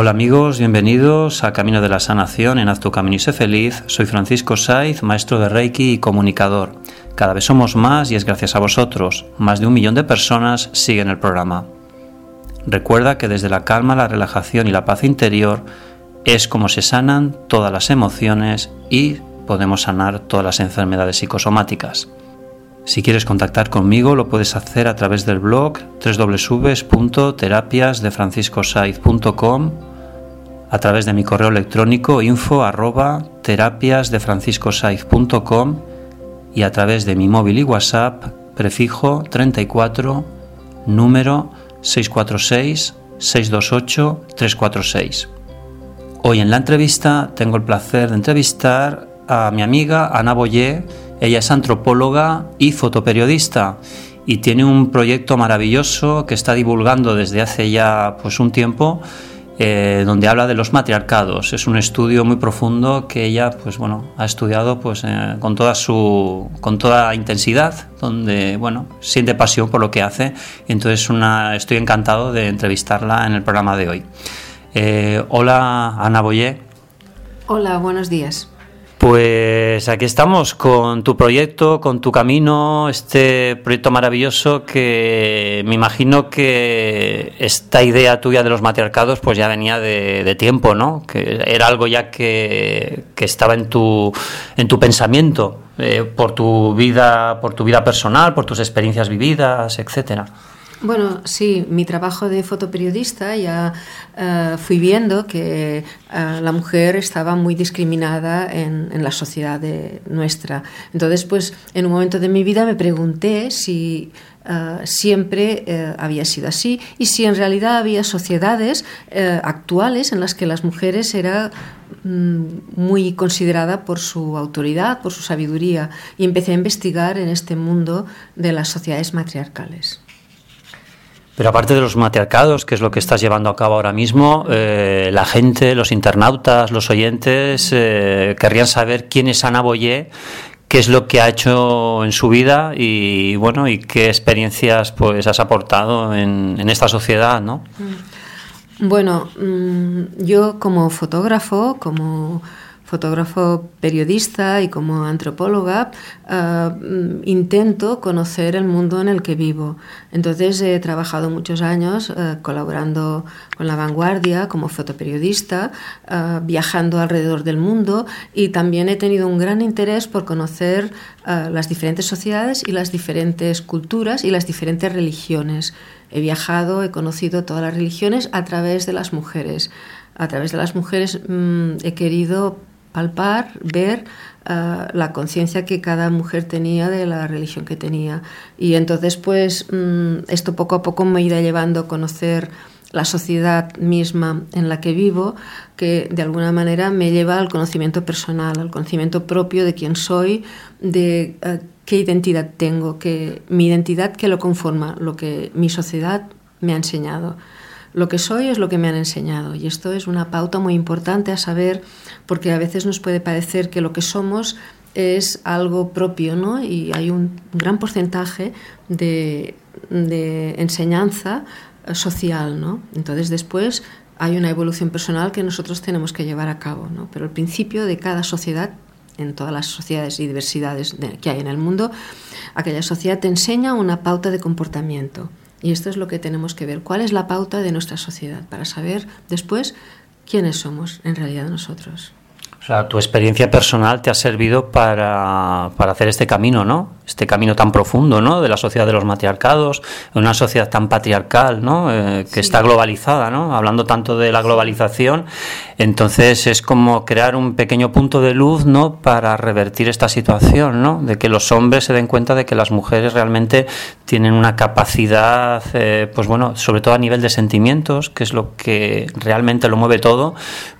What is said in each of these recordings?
Hola amigos, bienvenidos a Camino de la Sanación en Haz tu Camino y sé feliz. Soy Francisco Saiz, maestro de Reiki y comunicador. Cada vez somos más y es gracias a vosotros. Más de un millón de personas siguen el programa. Recuerda que desde la calma, la relajación y la paz interior es como se sanan todas las emociones y podemos sanar todas las enfermedades psicosomáticas. Si quieres contactar conmigo lo puedes hacer a través del blog www.terapiasdefranciscosaiz.com a través de mi correo electrónico info arroba y a través de mi móvil y WhatsApp prefijo 34 número 646 628 346. Hoy en la entrevista tengo el placer de entrevistar a mi amiga Ana Boyer. Ella es antropóloga y fotoperiodista y tiene un proyecto maravilloso que está divulgando desde hace ya pues un tiempo eh, donde habla de los matriarcados. Es un estudio muy profundo que ella, pues bueno, ha estudiado pues eh, con toda su, con toda intensidad, donde bueno siente pasión por lo que hace. Entonces una, estoy encantado de entrevistarla en el programa de hoy. Eh, hola Ana Boyé. Hola, buenos días. Pues aquí estamos con tu proyecto, con tu camino, este proyecto maravilloso que me imagino que esta idea tuya de los matriarcados pues ya venía de, tiempo, ¿no? Que era algo ya que, estaba en tu, en tu pensamiento, eh, por tu vida, por tu vida personal, por tus experiencias vividas, etcétera. Bueno, sí, mi trabajo de fotoperiodista ya eh, fui viendo que eh, la mujer estaba muy discriminada en, la sociedad nuestra. Entonces, pues en un momento de mi vida me pregunté si eh, siempre había sido así y si en realidad había sociedades actuales en las que las mujeres eran mm, muy consideradas por su autoridad, por su sabiduría y empecé a investigar en este mundo de las sociedades matriarcales. Pero aparte de los matriarcados, que es lo que estás llevando a cabo ahora mismo, eh, la gente, los internautas, los oyentes, eh, querrían saber quién es Ana Boyer, qué es lo que ha hecho en su vida y bueno y qué experiencias pues has aportado en, en esta sociedad, ¿no? Bueno, mm, yo como fotógrafo, como fotógrafo periodista y como antropóloga, eh, intento conocer el mundo en el que vivo. Entonces he trabajado muchos años eh, colaborando con La Vanguardia como fotoperiodista, eh, viajando alrededor del mundo y también he tenido un gran interés por conocer las diferentes sociedades y las diferentes culturas y las diferentes religiones. He viajado, he conocido todas las religiones a través de las mujeres. A través de las mujeres mm, he querido palpar, ver eh, la conciencia que cada mujer tenía de la religión que tenía. Y entonces, pues, mm, esto poco a poco me irá llevando a conocer la sociedad misma en la que vivo, que de alguna manera me lleva al conocimiento personal, al conocimiento propio de quién soy, de eh, qué identidad tengo, que mi identidad que lo conforma, lo que mi sociedad me ha enseñado. Lo que soy es lo que me han enseñado y esto es una pauta muy importante a saber porque a veces nos puede parecer que lo que somos es algo propio, ¿no? Y hay un gran porcentaje de, enseñanza social, ¿no? Entonces después hay una evolución personal que nosotros tenemos que llevar a cabo, ¿no? Pero el principio de cada sociedad, en todas las sociedades y diversidades que hay en el mundo, aquella sociedad te enseña una pauta de comportamiento. Y esto es lo que tenemos que ver. ¿Cuál es la pauta de nuestra sociedad? Para saber después quiénes somos en realidad nosotros. O sea, tu experiencia personal te ha servido para, para, hacer este camino, ¿no? Este camino tan profundo, ¿no? De la sociedad de los matriarcados, una sociedad tan patriarcal, ¿no? Eh, que está globalizada, ¿no? Hablando tanto de la globalización, entonces es como crear un pequeño punto de luz, ¿no? Para revertir esta situación, ¿no? De que los hombres se den cuenta de que las mujeres realmente tienen una capacidad, eh, pues bueno, sobre todo a nivel de sentimientos, que es lo que realmente lo mueve todo,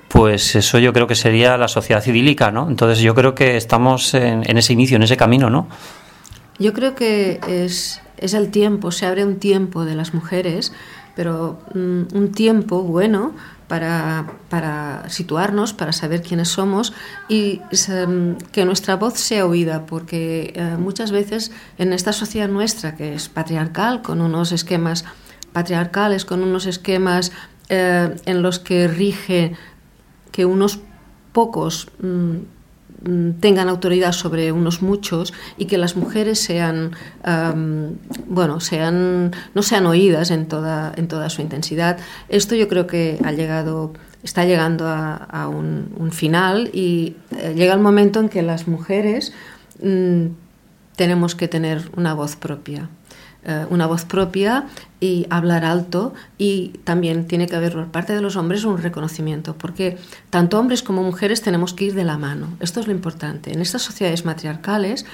pues eso yo creo que sería la sociedad idílica, ¿no? Entonces yo creo que estamos en, ese inicio, en ese camino, ¿no? Yo creo que es, es, el tiempo, se abre un tiempo de las mujeres, pero mm, un tiempo bueno para, para, situarnos, para saber quiénes somos y mm, que nuestra voz sea oída, porque eh, muchas veces en esta sociedad nuestra, que es patriarcal, con unos esquemas patriarcales, con unos esquemas eh, en los que rige que unos pocos mm, mm, tengan autoridad sobre unos muchos y que las mujeres sean bueno sean no sean oídas en toda en toda su intensidad esto yo creo que ha llegado está llegando a, un, final y eh, llega el momento en que las mujeres mm, tenemos que tener una voz propia. Eh, una voz propia y hablar alto y también tiene que haber por parte de los hombres un reconocimiento, porque tanto hombres como mujeres tenemos que ir de la mano. Esto es lo importante. En estas sociedades matriarcales,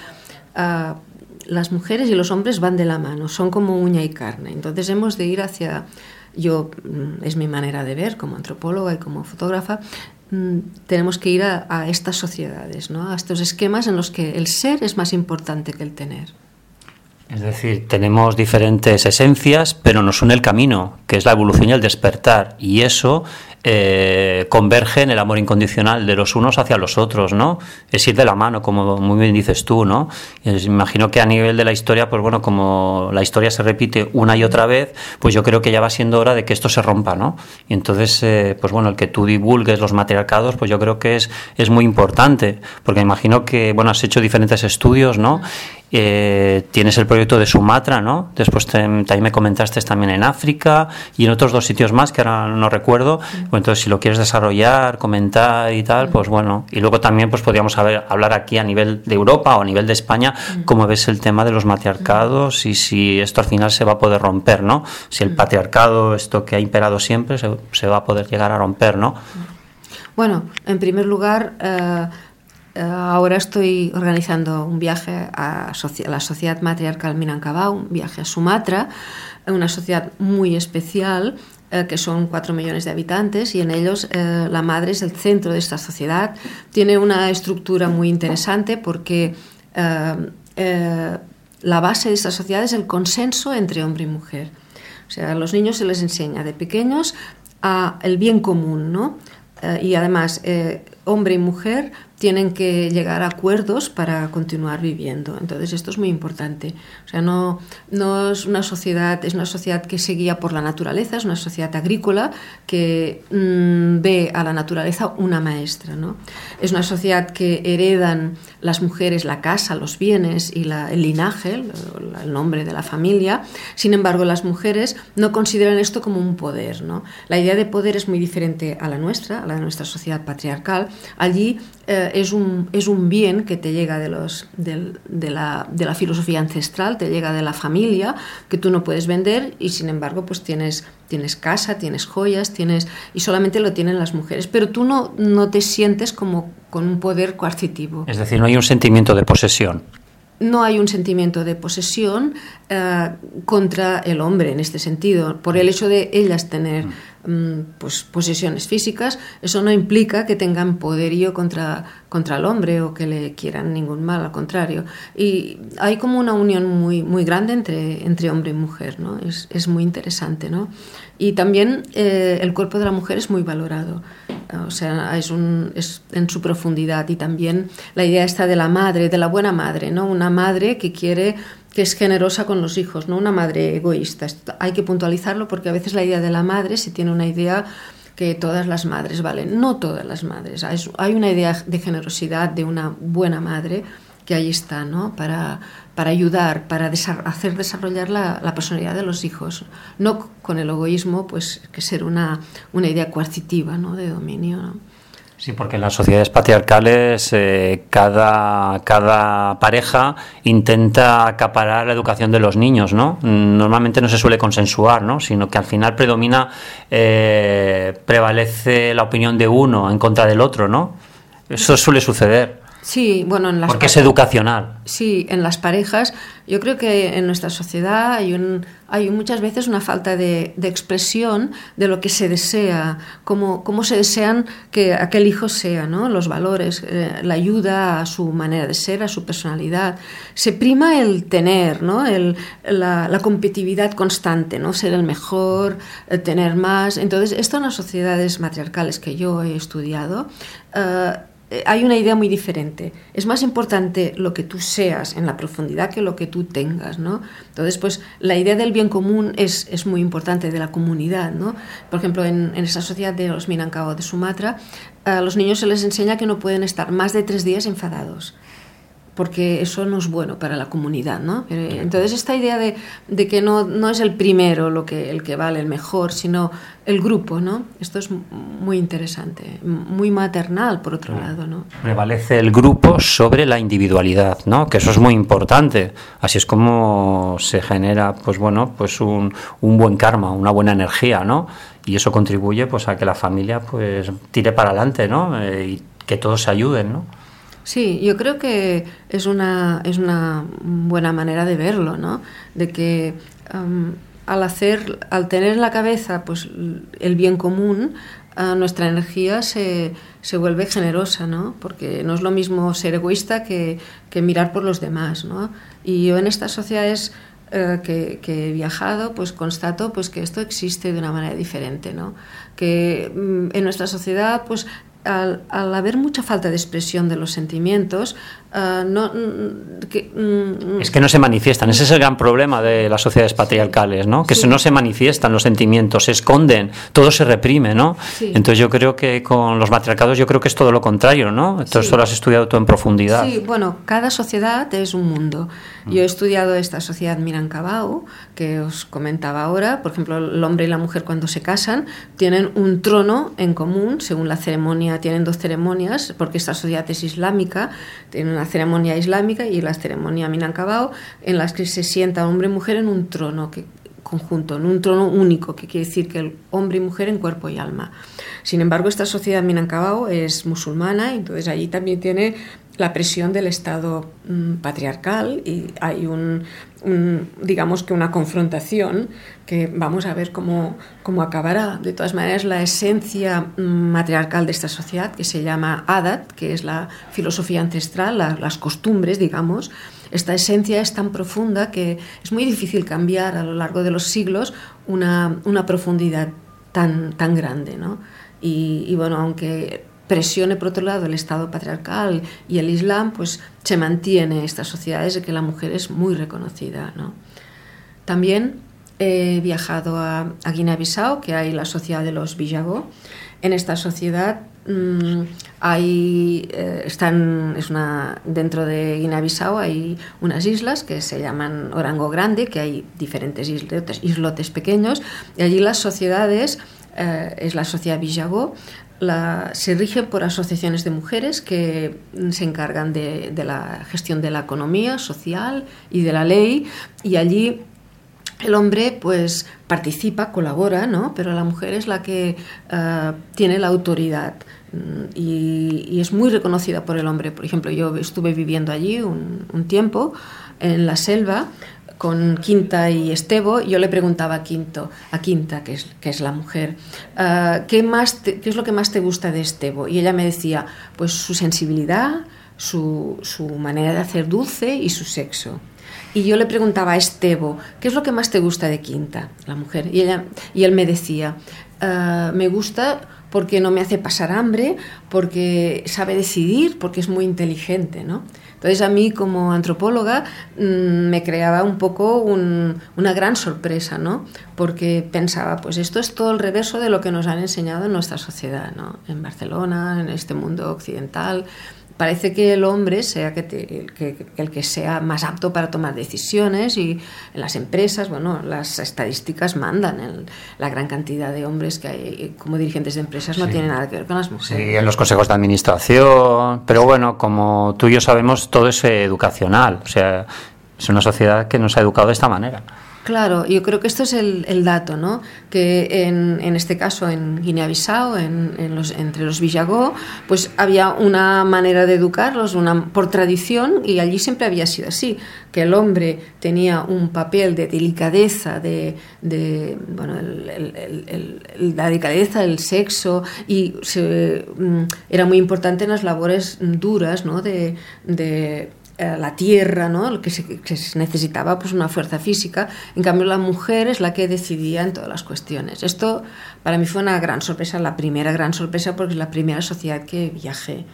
ah, las mujeres y los hombres van de la mano, son como uña y carne. Entonces hemos de ir hacia yo, mm, es mi manera de ver como antropóloga y como fotógrafa, mm, tenemos que ir a, estas sociedades, ¿no? a estos esquemas en los que el ser es más importante que el tener. Es decir, tenemos diferentes esencias, pero nos une el camino, que es la evolución y el despertar. Y eso eh, converge en el amor incondicional de los unos hacia los otros, ¿no? Es ir de la mano, como muy bien dices tú, ¿no? Y imagino que a nivel de la historia, pues bueno, como la historia se repite una y otra vez, pues yo creo que ya va siendo hora de que esto se rompa, ¿no? Y entonces, eh, pues bueno, el que tú divulgues los matriarcados, pues yo creo que es, es muy importante, porque imagino que, bueno, has hecho diferentes estudios, ¿no? Eh, tienes el proyecto de Sumatra, ¿no? Después también me comentaste también en África y en otros dos sitios más que ahora no recuerdo. Pues entonces, si lo quieres desarrollar, comentar y tal, pues bueno. Y luego también pues podríamos hablar aquí a nivel de Europa o a nivel de España, cómo ves el tema de los matriarcados y si esto al final se va a poder romper, ¿no? Si el patriarcado, esto que ha imperado siempre, se, va a poder llegar a romper, ¿no? Bueno, en primer lugar, eh, ahora estoy organizando un viaje a, la sociedad matriarcal Minangkabau, un viaje a Sumatra, una sociedad muy especial eh, que son cuatro millones de habitantes y en ellos eh, la madre es el centro de esta sociedad. Tiene una estructura muy interesante porque la base de esta sociedad es el consenso entre hombre y mujer. O sea, a los niños se les enseña de pequeños a el bien común, ¿no? y además, hombre y mujer tienen que llegar a acuerdos para continuar viviendo. Entonces esto es muy importante. O sea, no, no es una sociedad, es una sociedad que se guía por la naturaleza, es una sociedad agrícola que mm, ve a la naturaleza una maestra. ¿no? Es una sociedad que heredan las mujeres la casa, los bienes y el linaje, el, el, nombre de la familia. Sin embargo, las mujeres no consideran esto como un poder. ¿no? La idea de poder es muy diferente a la nuestra, a la de nuestra sociedad patriarcal. Allí eh, es, un, es un bien que te llega de, los, de, la, de, la, filosofía ancestral, te llega de la familia, que tú no puedes vender y sin embargo pues tienes, tienes casa, tienes joyas, tienes y solamente lo tienen las mujeres. Pero tú no, no te sientes como con un poder coercitivo. Es decir, no hay un sentimiento de posesión no hay un sentimiento de posesión eh, contra el hombre en este sentido. Por el hecho de ellas tener. Mm, pues, posesiones físicas, eso no implica que tengan poderío contra, contra el hombre o que le quieran ningún mal, al contrario. Y hay como una unión muy, muy grande entre, entre hombre y mujer, ¿no? es, es muy interesante. ¿no? Y también eh, el cuerpo de la mujer es muy valorado, o sea, es, un, es en su profundidad y también la idea está de la madre, de la buena madre, ¿no? Una madre que quiere que es generosa con los hijos, no una madre egoísta. Hay que puntualizarlo porque a veces la idea de la madre se tiene una idea que todas las madres valen. No todas las madres. Hay una idea de generosidad de una buena madre que ahí está, ¿no? Para, para ayudar, para hacer desarrollar la, personalidad de los hijos. No con el egoísmo, pues que ser una, una idea coercitiva, ¿no? De dominio, Sí, porque en las sociedades patriarcales eh, cada, cada pareja intenta acaparar la educación de los niños, ¿no? Normalmente no se suele consensuar, ¿no? Sino que al final predomina, eh, prevalece la opinión de uno en contra del otro, ¿no? Eso suele suceder. Sí, bueno, en las porque es educacional. Sí, en las parejas, yo creo que en nuestra sociedad hay, un, hay muchas veces una falta de, expresión de lo que se desea, cómo, cómo, se desean que aquel hijo sea, ¿no? Los valores, eh, la ayuda a su manera de ser, a su personalidad. Se prima el tener, ¿no? El, la, la, competitividad constante, ¿no? Ser el mejor, eh, tener más. Entonces, esto en las sociedades matriarcales que yo he estudiado. Eh, hay una idea muy diferente. Es más importante lo que tú seas en la profundidad que lo que tú tengas, ¿no? Entonces, pues la idea del bien común es, es muy importante, de la comunidad, ¿no? Por ejemplo, en, en esa sociedad de los Minangkabau de Sumatra, a los niños se les enseña que no pueden estar más de tres días enfadados porque eso no es bueno para la comunidad, ¿no? Entonces esta idea de, de que no, no, es el primero lo que, el que vale, el mejor, sino el grupo, ¿no? Esto es muy interesante, muy maternal, por otro lado, ¿no? Prevalece el grupo sobre la individualidad, ¿no? Que eso es muy importante. Así es como se genera, pues bueno, pues un, un buen karma, una buena energía, ¿no? Y eso contribuye, pues, a que la familia, pues, tire para adelante, ¿no? Eh, y que todos se ayuden, ¿no? Sí, yo creo que es una, es una buena manera de verlo, ¿no? De que al hacer, al tener en la cabeza pues, el bien común, nuestra energía se, se, vuelve generosa, ¿no? Porque no es lo mismo ser egoísta que, que mirar por los demás, ¿no? Y yo en estas sociedades eh, que, que, he viajado, pues constato pues que esto existe de una manera diferente, ¿no? Que mm, en nuestra sociedad pues al, al, haber mucha falta de expresión de los sentimientos, uh, no, que, mm, es que no se manifiestan. Ese es el gran problema de las sociedades patriarcales, ¿no? Que sí. no se manifiestan los sentimientos, se esconden, todo se reprime, ¿no? Sí. Entonces yo creo que con los matriarcados yo creo que es todo lo contrario, ¿no? Entonces sí. lo has estudiado tú en profundidad. Sí, bueno, cada sociedad es un mundo. Yo he estudiado esta sociedad Minangkabau, que os comentaba ahora. Por ejemplo, el hombre y la mujer cuando se casan tienen un trono en común, según la ceremonia, tienen dos ceremonias, porque esta sociedad es islámica, tiene una ceremonia islámica y la ceremonia Minangkabau, en las que se sienta hombre y mujer en un trono que, conjunto, en un trono único, que quiere decir que el hombre y mujer en cuerpo y alma. Sin embargo, esta sociedad Minangkabau es musulmana, entonces allí también tiene la presión del Estado mm, patriarcal y hay un, un, digamos que una confrontación que vamos a ver cómo, cómo acabará. De todas maneras, la esencia matriarcal de esta sociedad, que se llama Adat, que es la filosofía ancestral, la, las costumbres, digamos, esta esencia es tan profunda que es muy difícil cambiar a lo largo de los siglos una, una profundidad tan, tan grande. ¿no? Y, y bueno, aunque presione por otro lado el Estado patriarcal y el Islam, pues se mantiene estas sociedades de que la mujer es muy reconocida. ¿no? También he viajado a, Guinea-Bissau, que hay la sociedad de los Bijagó. En esta sociedad mmm, hay, eh, están, es una, dentro de Guinea-Bissau hay unas islas que se llaman Orango Grande, que hay diferentes islotes, pequeños, y allí las sociedades, eh, es la sociedad Bijagó, se rigen por asociaciones de mujeres que se encargan de, la gestión de la economía social y de la ley y allí el hombre pues participa, colabora, ¿no? pero la mujer es la que uh, tiene la autoridad y, y, es muy reconocida por el hombre. Por ejemplo, yo estuve viviendo allí un tiempo en la selva con Quinta y Estebo, yo le preguntaba a, Quinto, a Quinta, que es, que es la mujer, uh, ¿qué, más ¿qué es lo que más te gusta de Estebo? Y ella me decía, pues su sensibilidad, su, su manera de hacer dulce y su sexo. Y yo le preguntaba a Estebo, ¿qué es lo que más te gusta de Quinta, la mujer? Y, ella, y él me decía, uh, me gusta porque no me hace pasar hambre, porque sabe decidir, porque es muy inteligente, ¿no? Entonces a mí como antropóloga mmm, me creaba un poco un, una gran sorpresa, ¿no? Porque pensaba, pues esto es todo el reverso de lo que nos han enseñado en nuestra sociedad, ¿no? En Barcelona, en este mundo occidental, parece que el hombre sea que te, que, el que sea más apto para tomar decisiones y en las empresas, bueno, las estadísticas mandan el, la gran cantidad de hombres que hay como dirigentes de empresas no sí. tiene nada que ver con las mujeres. Sí, en los consejos de administración, pero bueno, como tú y yo sabemos, todo es educacional, o sea, es una sociedad que nos ha educado de esta manera. Claro, yo creo que esto es el, dato, ¿no? Que en, en, este caso en Guinea-Bissau, en, en los, entre los Villagó, pues había una manera de educarlos una, por tradición y allí siempre había sido así, que el hombre tenía un papel de delicadeza, de, bueno, la delicadeza, el sexo y mm, era muy importante en las labores duras, ¿no? De eh, la tierra, ¿no? que, se, necesitaba pues una fuerza física. En cambio, la mujer es la que decidía en todas las cuestiones. Esto para mí fue una gran sorpresa, la primera gran sorpresa, porque es la primera sociedad que viajé.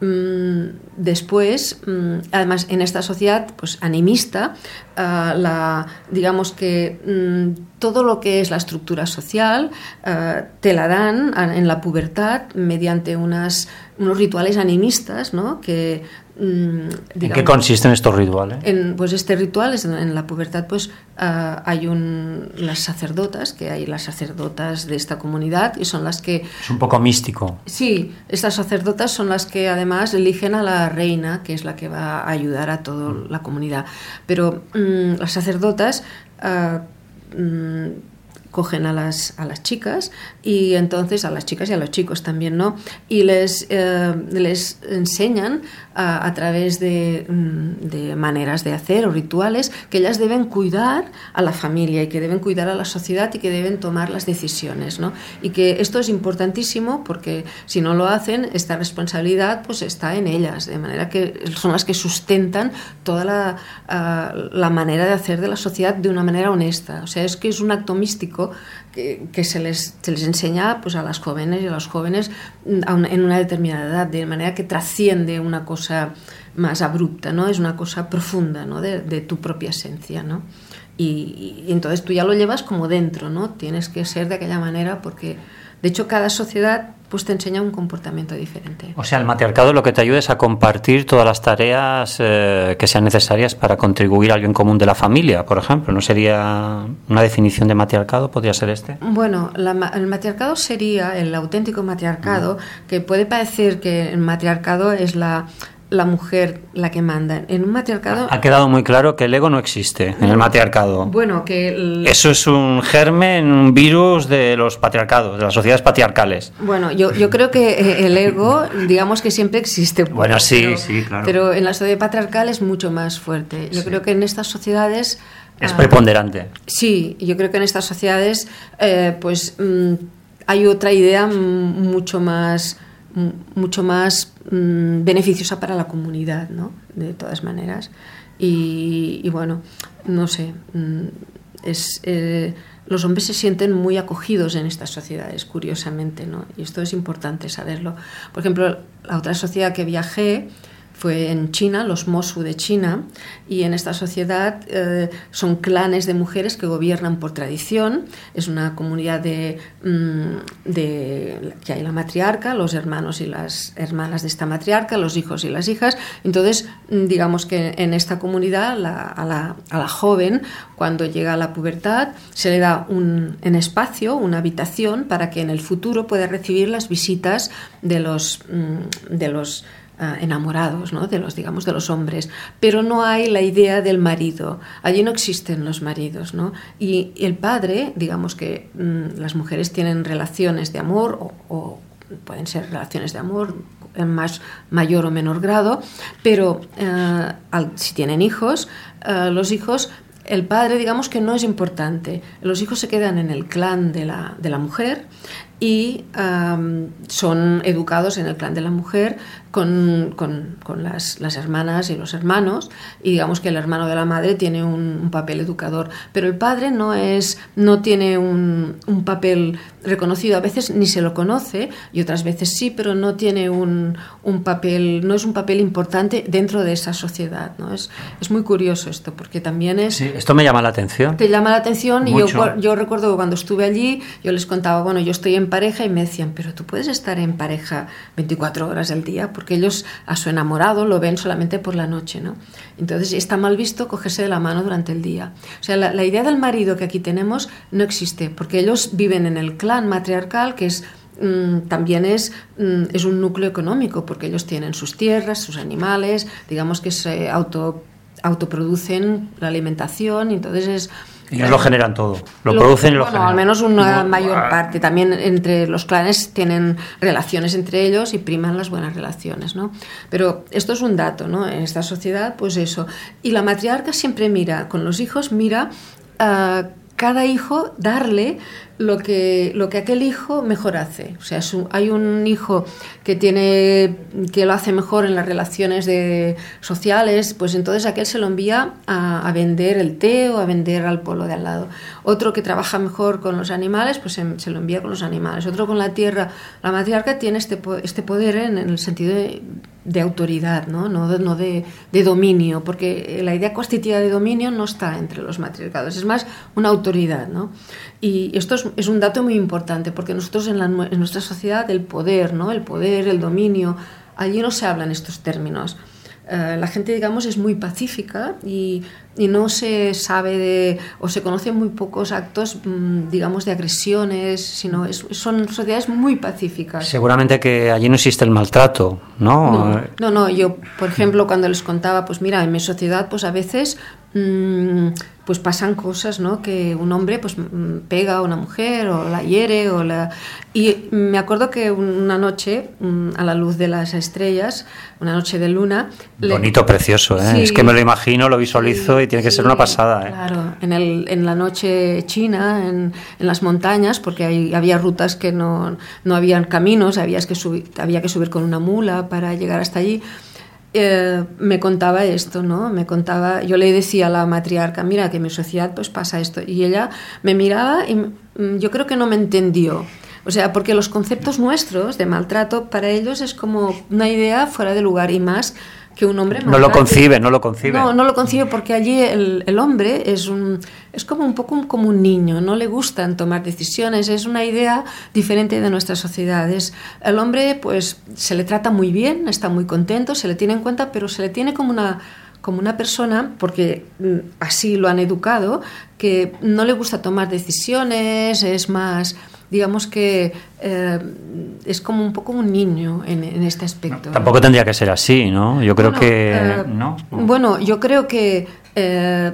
Mm, después, mm, además, en esta sociedad pues, animista, ah, la, digamos que mm, todo lo que es la estructura social ah, te la dan en la pubertad mediante unas, unos rituales animistas ¿no? que Mm, ¿En qué consisten estos rituales? En, pues este ritual es en, la pubertad, pues ah, hay un, las sacerdotas, que hay las sacerdotas de esta comunidad y son las que... Es un poco místico. Sí, estas sacerdotas son las que además eligen a la reina, que es la que va a ayudar a toda la comunidad. Pero mm, las sacerdotas... Uh, 嗯 cogen a las, a las chicas y entonces a las chicas y a los chicos también, ¿no? Y les, eh, les enseñan a, través de, mm, de, maneras de hacer o rituales que ellas deben cuidar a la familia y que deben cuidar a la sociedad y que deben tomar las decisiones, ¿no? Y que esto es importantísimo porque si no lo hacen, esta responsabilidad pues está en ellas, de manera que son las que sustentan toda la, ah, la manera de hacer de la sociedad de una manera honesta. O sea, es que es un acto místico que, se, les, se, enseña pues, a las jóvenes y a los jóvenes mm, en una determinada edad, de manera que trasciende una cosa más abrupta, ¿no? es una cosa profunda ¿no? de, tu propia esencia. ¿no? Y, y, entonces tú ya lo llevas como dentro, ¿no? tienes que ser de aquella manera porque, de hecho, cada sociedad pues te enseña un comportamiento diferente. O sea, el matriarcado lo que te ayuda es a compartir todas las tareas eh, que sean necesarias para contribuir al bien común de la familia, por ejemplo. ¿No sería una definición de matriarcado? ¿Podría ser este? Bueno, el matriarcado sería el auténtico matriarcado, mm. que puede parecer que el matriarcado es la la mujer la que manda. En un matriarcado... Ha quedado muy claro que el ego no existe en el matriarcado. Bueno, que... Eso es un germen, un virus de los patriarcados, de las sociedades patriarcales. Bueno, yo, yo creo que eh, el ego, digamos que siempre existe. Bueno, sí, sí, claro. Pero en la sociedad patriarcal es mucho más fuerte. Yo creo que en estas sociedades... Es preponderante. sí, yo creo que en estas sociedades, eh, pues, mm, hay otra idea mucho más mucho más mm, beneficiosa para la comunidad, ¿no? De todas maneras. Y, bueno, no sé, mm, es, eh, los hombres se sienten muy acogidos en estas sociedades, curiosamente, ¿no? Y esto es importante saberlo. Por ejemplo, la otra sociedad que viajé, fue en China, los Mosu de China, y en esta sociedad eh, son clanes de mujeres que gobiernan por tradición. Es una comunidad de, mm, de, que hay la matriarca, los hermanos y las hermanas de esta matriarca, los hijos y las hijas. Entonces, mm, digamos que en esta comunidad a, la, joven, cuando llega a la pubertad, se le da un espacio, una habitación, para que en el futuro pueda recibir las visitas de los, mm, de los enamorados ¿no? de los digamos de los hombres pero no hay la idea del marido allí no existen los maridos ¿no? y el padre digamos que mm, las mujeres tienen relaciones de amor o, pueden ser relaciones de amor en más mayor o menor grado pero eh, si tienen hijos eh, los hijos el padre, digamos que no es importante. Los hijos se quedan en el clan de la, de la mujer y son educados en el clan de la mujer con, con, con las, las, hermanas y los hermanos y digamos que el hermano de la madre tiene un, papel educador pero el padre no es no tiene un, un, papel reconocido. A veces ni se lo conoce y otras veces sí pero no tiene un, un papel no es un papel importante dentro de esa sociedad ¿no? es, es muy curioso esto porque también es sí, esto me llama la atención. Te llama la atención y yo, yo recuerdo que cuando estuve allí yo les contaba bueno yo estoy en pareja y me decían, pero tú puedes estar en pareja 24 horas al día, porque ellos a su enamorado lo ven solamente por la noche, ¿no? Entonces está mal visto cogerse de la mano durante el día. O sea, la, idea del marido que aquí tenemos no existe, porque ellos viven en el clan matriarcal, que es mm, también es, mm, es un núcleo económico, porque ellos tienen sus tierras, sus animales, digamos que se auto, autoproducen la alimentación, entonces es ellos lo generan todo, lo, producen y lo bueno, al menos una mayor parte. También entre los clanes tienen relaciones entre ellos y priman las buenas relaciones, ¿no? Pero esto es un dato, ¿no? En esta sociedad, pues eso. Y la matriarca siempre mira, con los hijos, mira a cada hijo darle lo que, lo que aquel hijo mejor hace. O sea, hay un hijo que, tiene, que lo hace mejor en las relaciones de, sociales, pues entonces aquel se lo envía a, vender el té o a vender al polo de al lado. Otro que trabaja mejor con los animales, pues se, lo envía con los animales. Otro con la tierra. La matriarca tiene este, este poder en, el sentido de, autoridad, no, no, de, de, dominio, porque la idea constitutiva de dominio no está entre los matriarcados, es más una autoridad. ¿no? Y esto es, un dato muy importante, porque nosotros en, en, nuestra sociedad el poder, ¿no? el poder, el dominio, allí no se hablan estos términos. Eh, la gente, digamos, es muy pacífica y, y, no se sabe de, o se conocen muy pocos actos, mm, digamos, de agresiones, sino son sociedades muy pacíficas. Seguramente que allí no existe el maltrato, ¿no? No, no, yo, por ejemplo, cuando les contaba, pues mira, en mi sociedad, pues a veces Mm, pues pasan cosas, ¿no? Que un hombre pues mm, pega a una mujer o la hiere o la... Y me acuerdo que una noche, mm, a la luz de las estrellas, una noche de luna... Bonito, precioso, ¿eh? es que me lo imagino, lo visualizo y tiene que ser una pasada, ¿eh? Claro, en, el, en la noche china, en, en las montañas, porque hay, había rutas que no, no habían caminos, había que, subir, había que subir con una mula para llegar hasta allí eh, me contaba esto, ¿no? Me contaba, yo le decía a la matriarca, mira, que en mi sociedad pues pasa esto. Y ella me miraba y mm, yo creo que no me entendió. O sea, porque los conceptos nuestros de maltrato para ellos es como una idea fuera de lugar y más que un hombre No lo concibe, no lo concibe. No, no lo concibe porque allí el, el, hombre es, un, es como un poco como un niño, no le gustan tomar decisiones, es una idea diferente de nuestras sociedades. El hombre pues se le trata muy bien, está muy contento, se le tiene en cuenta, pero se le tiene como una como una persona, porque mm, así lo han educado, que no le gusta tomar decisiones, es más digamos que eh, es como un poco un niño en, este aspecto. tampoco tendría que ser así, ¿no? Yo creo que... Eh, ¿no? Bueno, yo creo que eh,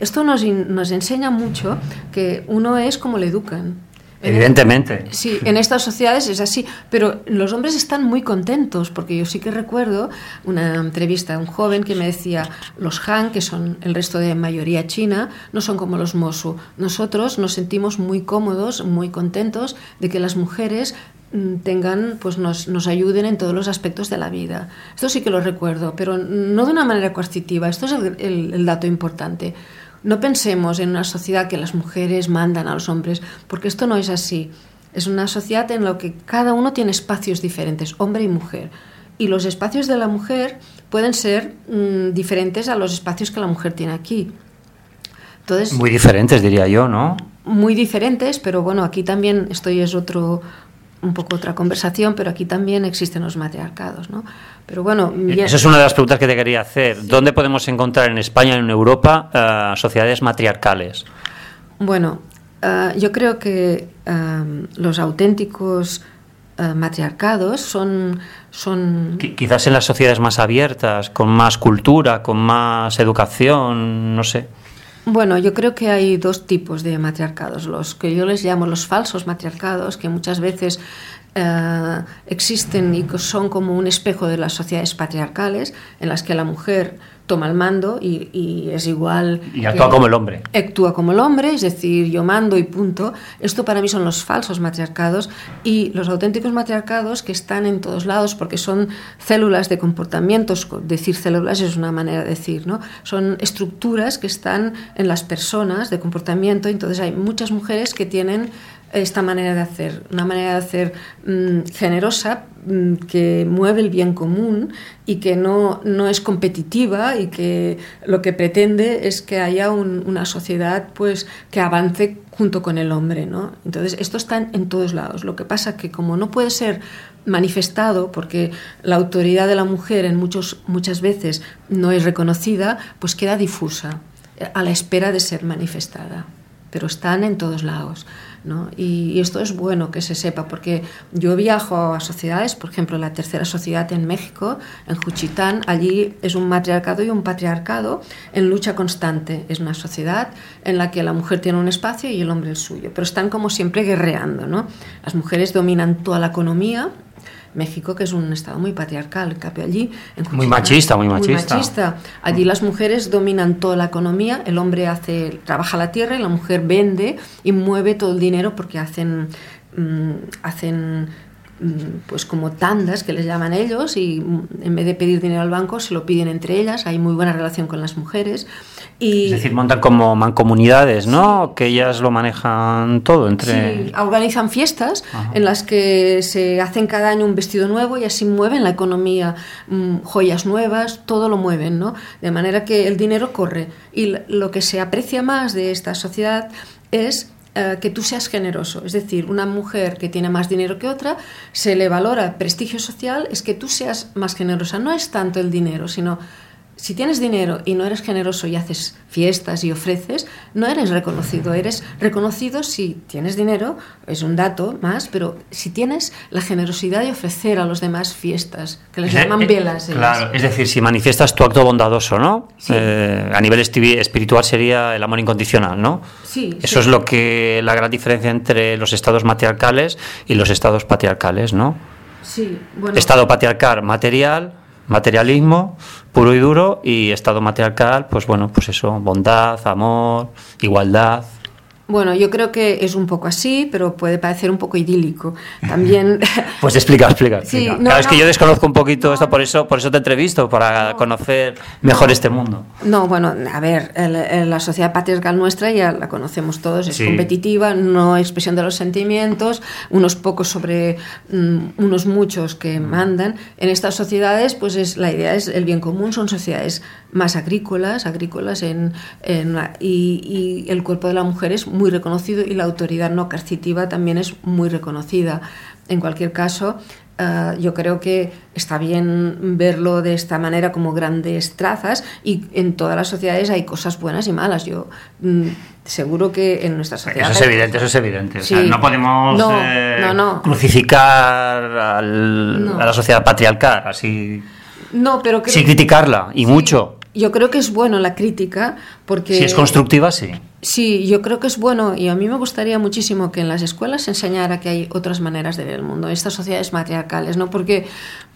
esto nos, nos enseña mucho que uno es como le educan. Evidentemente. Sí, en estas sociedades es así, pero los hombres están muy contentos, porque yo sí que recuerdo una entrevista de un joven que me decía, los Han, que son el resto de mayoría china, no son como los Mosu. Nosotros nos sentimos muy cómodos, muy contentos de que las mujeres mm, tengan, pues nos, nos, ayuden en todos los aspectos de la vida. Esto sí que lo recuerdo, pero no de una manera coercitiva, esto es el dato importante. No pensemos en una sociedad que las mujeres mandan a los hombres, porque esto no es así. Es una sociedad en la que cada uno tiene espacios diferentes, hombre y mujer. Y los espacios de la mujer pueden ser mm, diferentes a los espacios que la mujer tiene aquí. Entonces, muy diferentes, diría yo, ¿no? Muy diferentes, pero bueno, aquí también esto es otro, un poco otra conversación, pero aquí también existen los matriarcados, ¿no? Pero bueno, Esa es una de las preguntas que te quería hacer. ¿Dónde podemos encontrar en España y en Europa eh, sociedades matriarcales? Bueno, eh, yo creo que eh, los auténticos matriarcados son, son... Quizás en las sociedades más abiertas, con más cultura, con más educación, no sé. Bueno, yo creo que hay dos tipos de matriarcados, los que yo les llamo los falsos matriarcados, que muchas veces eh, existen y son como un espejo de las sociedades patriarcales en las que la mujer toma el mando y, es igual. Y actúa como el hombre. Actúa como el hombre, es decir, yo mando y punto. Esto para mí son los falsos matriarcados y los auténticos matriarcados que están en todos lados porque son células de comportamientos. Decir células es una manera de decir, ¿no? Son estructuras que están en las personas de comportamiento. Entonces hay muchas mujeres que tienen esta manera de hacer, una manera de hacer mm, generosa mm, que mueve el bien común y que no, no, es competitiva y que lo que pretende es que haya una sociedad pues que avance junto con el hombre, ¿no? Entonces esto está en, todos lados. Lo que pasa que como no puede ser manifestado porque la autoridad de la mujer en muchos muchas veces no es reconocida, pues queda difusa a la espera de ser manifestada. Pero están en todos lados. Y, esto es bueno que se sepa, porque yo viajo a sociedades, por ejemplo, la tercera sociedad en México, en Juchitán, allí es un matriarcado y un patriarcado en lucha constante. Es una sociedad en la que la mujer tiene un espacio y el hombre el suyo, pero están como siempre guerreando. Las mujeres dominan toda la economía, México, que es un estado muy patriarcal, en cambio allí... muy machista, muy machista. Muy machista. Allí las mujeres dominan toda la economía, el hombre hace, trabaja la tierra y la mujer vende y mueve todo el dinero porque hacen... Mm, hacen pues como tandas que les llaman ellos y mm, en vez de pedir dinero al banco se lo piden entre ellas, hay muy buena relación con las mujeres. Y, es decir, montan como mancomunidades, ¿no? Que ellas lo manejan todo entre... Sí, organizan fiestas en las que se hacen cada año un vestido nuevo y así mueven la economía, mm, joyas nuevas, todo lo mueven, ¿no? De manera que el dinero corre. Y lo que se aprecia más de esta sociedad es eh, que tú seas generoso. Es decir, una mujer que tiene más dinero que otra, se le valora prestigio social, es que tú seas más generosa. No es tanto el dinero, sino si tienes dinero y no eres generoso y haces fiestas y ofreces, no eres reconocido. Eres reconocido si tienes dinero, es un dato más, pero si tienes la generosidad de ofrecer a los demás fiestas, que les llaman eh, velas. Claro, es decir, si manifiestas tu acto bondadoso, ¿no? Eh, a nivel espiritual sería el amor incondicional, ¿no? Sí. Eso es lo que la gran diferencia entre los estados matriarcales y los estados patriarcales, ¿no? Sí, bueno. Estado patriarcal material, materialismo puro y duro y estado matriarcal, pues bueno, pues eso, bondad, amor, igualdad. Bueno, yo creo que es un poco así, pero puede parecer un poco idílico. También. pues explica, explica. Sí, es que yo desconozco un poquito esto, por eso, por eso te entrevisto, para conocer mejor este mundo. No, bueno, a ver, la sociedad patriarcal nuestra ya la conocemos todos, es competitiva, no expresión de los sentimientos, unos pocos sobre mm, unos muchos que mandan. En estas sociedades, pues es la idea es el bien común, son sociedades más agrícolas, agrícolas en, y, y, el cuerpo de la mujer es muy reconocido y la autoridad no carcitiva también es muy reconocida. En cualquier caso, eh, yo creo que está bien verlo de esta manera como grandes trazas y en todas las sociedades hay cosas buenas y malas. Yo mm, seguro que en nuestra sociedad... Eso es evidente, eso es evidente. no podemos eh, crucificar a la sociedad patriarcal así... No, pero Sin criticarla, y mucho. Yo creo que es bueno la crítica porque... Si es constructiva, sí. Sí, yo creo que es bueno y a mí me gustaría muchísimo que en las escuelas se enseñara que hay otras maneras de ver el mundo, estas sociedades matriarcales, ¿no? Porque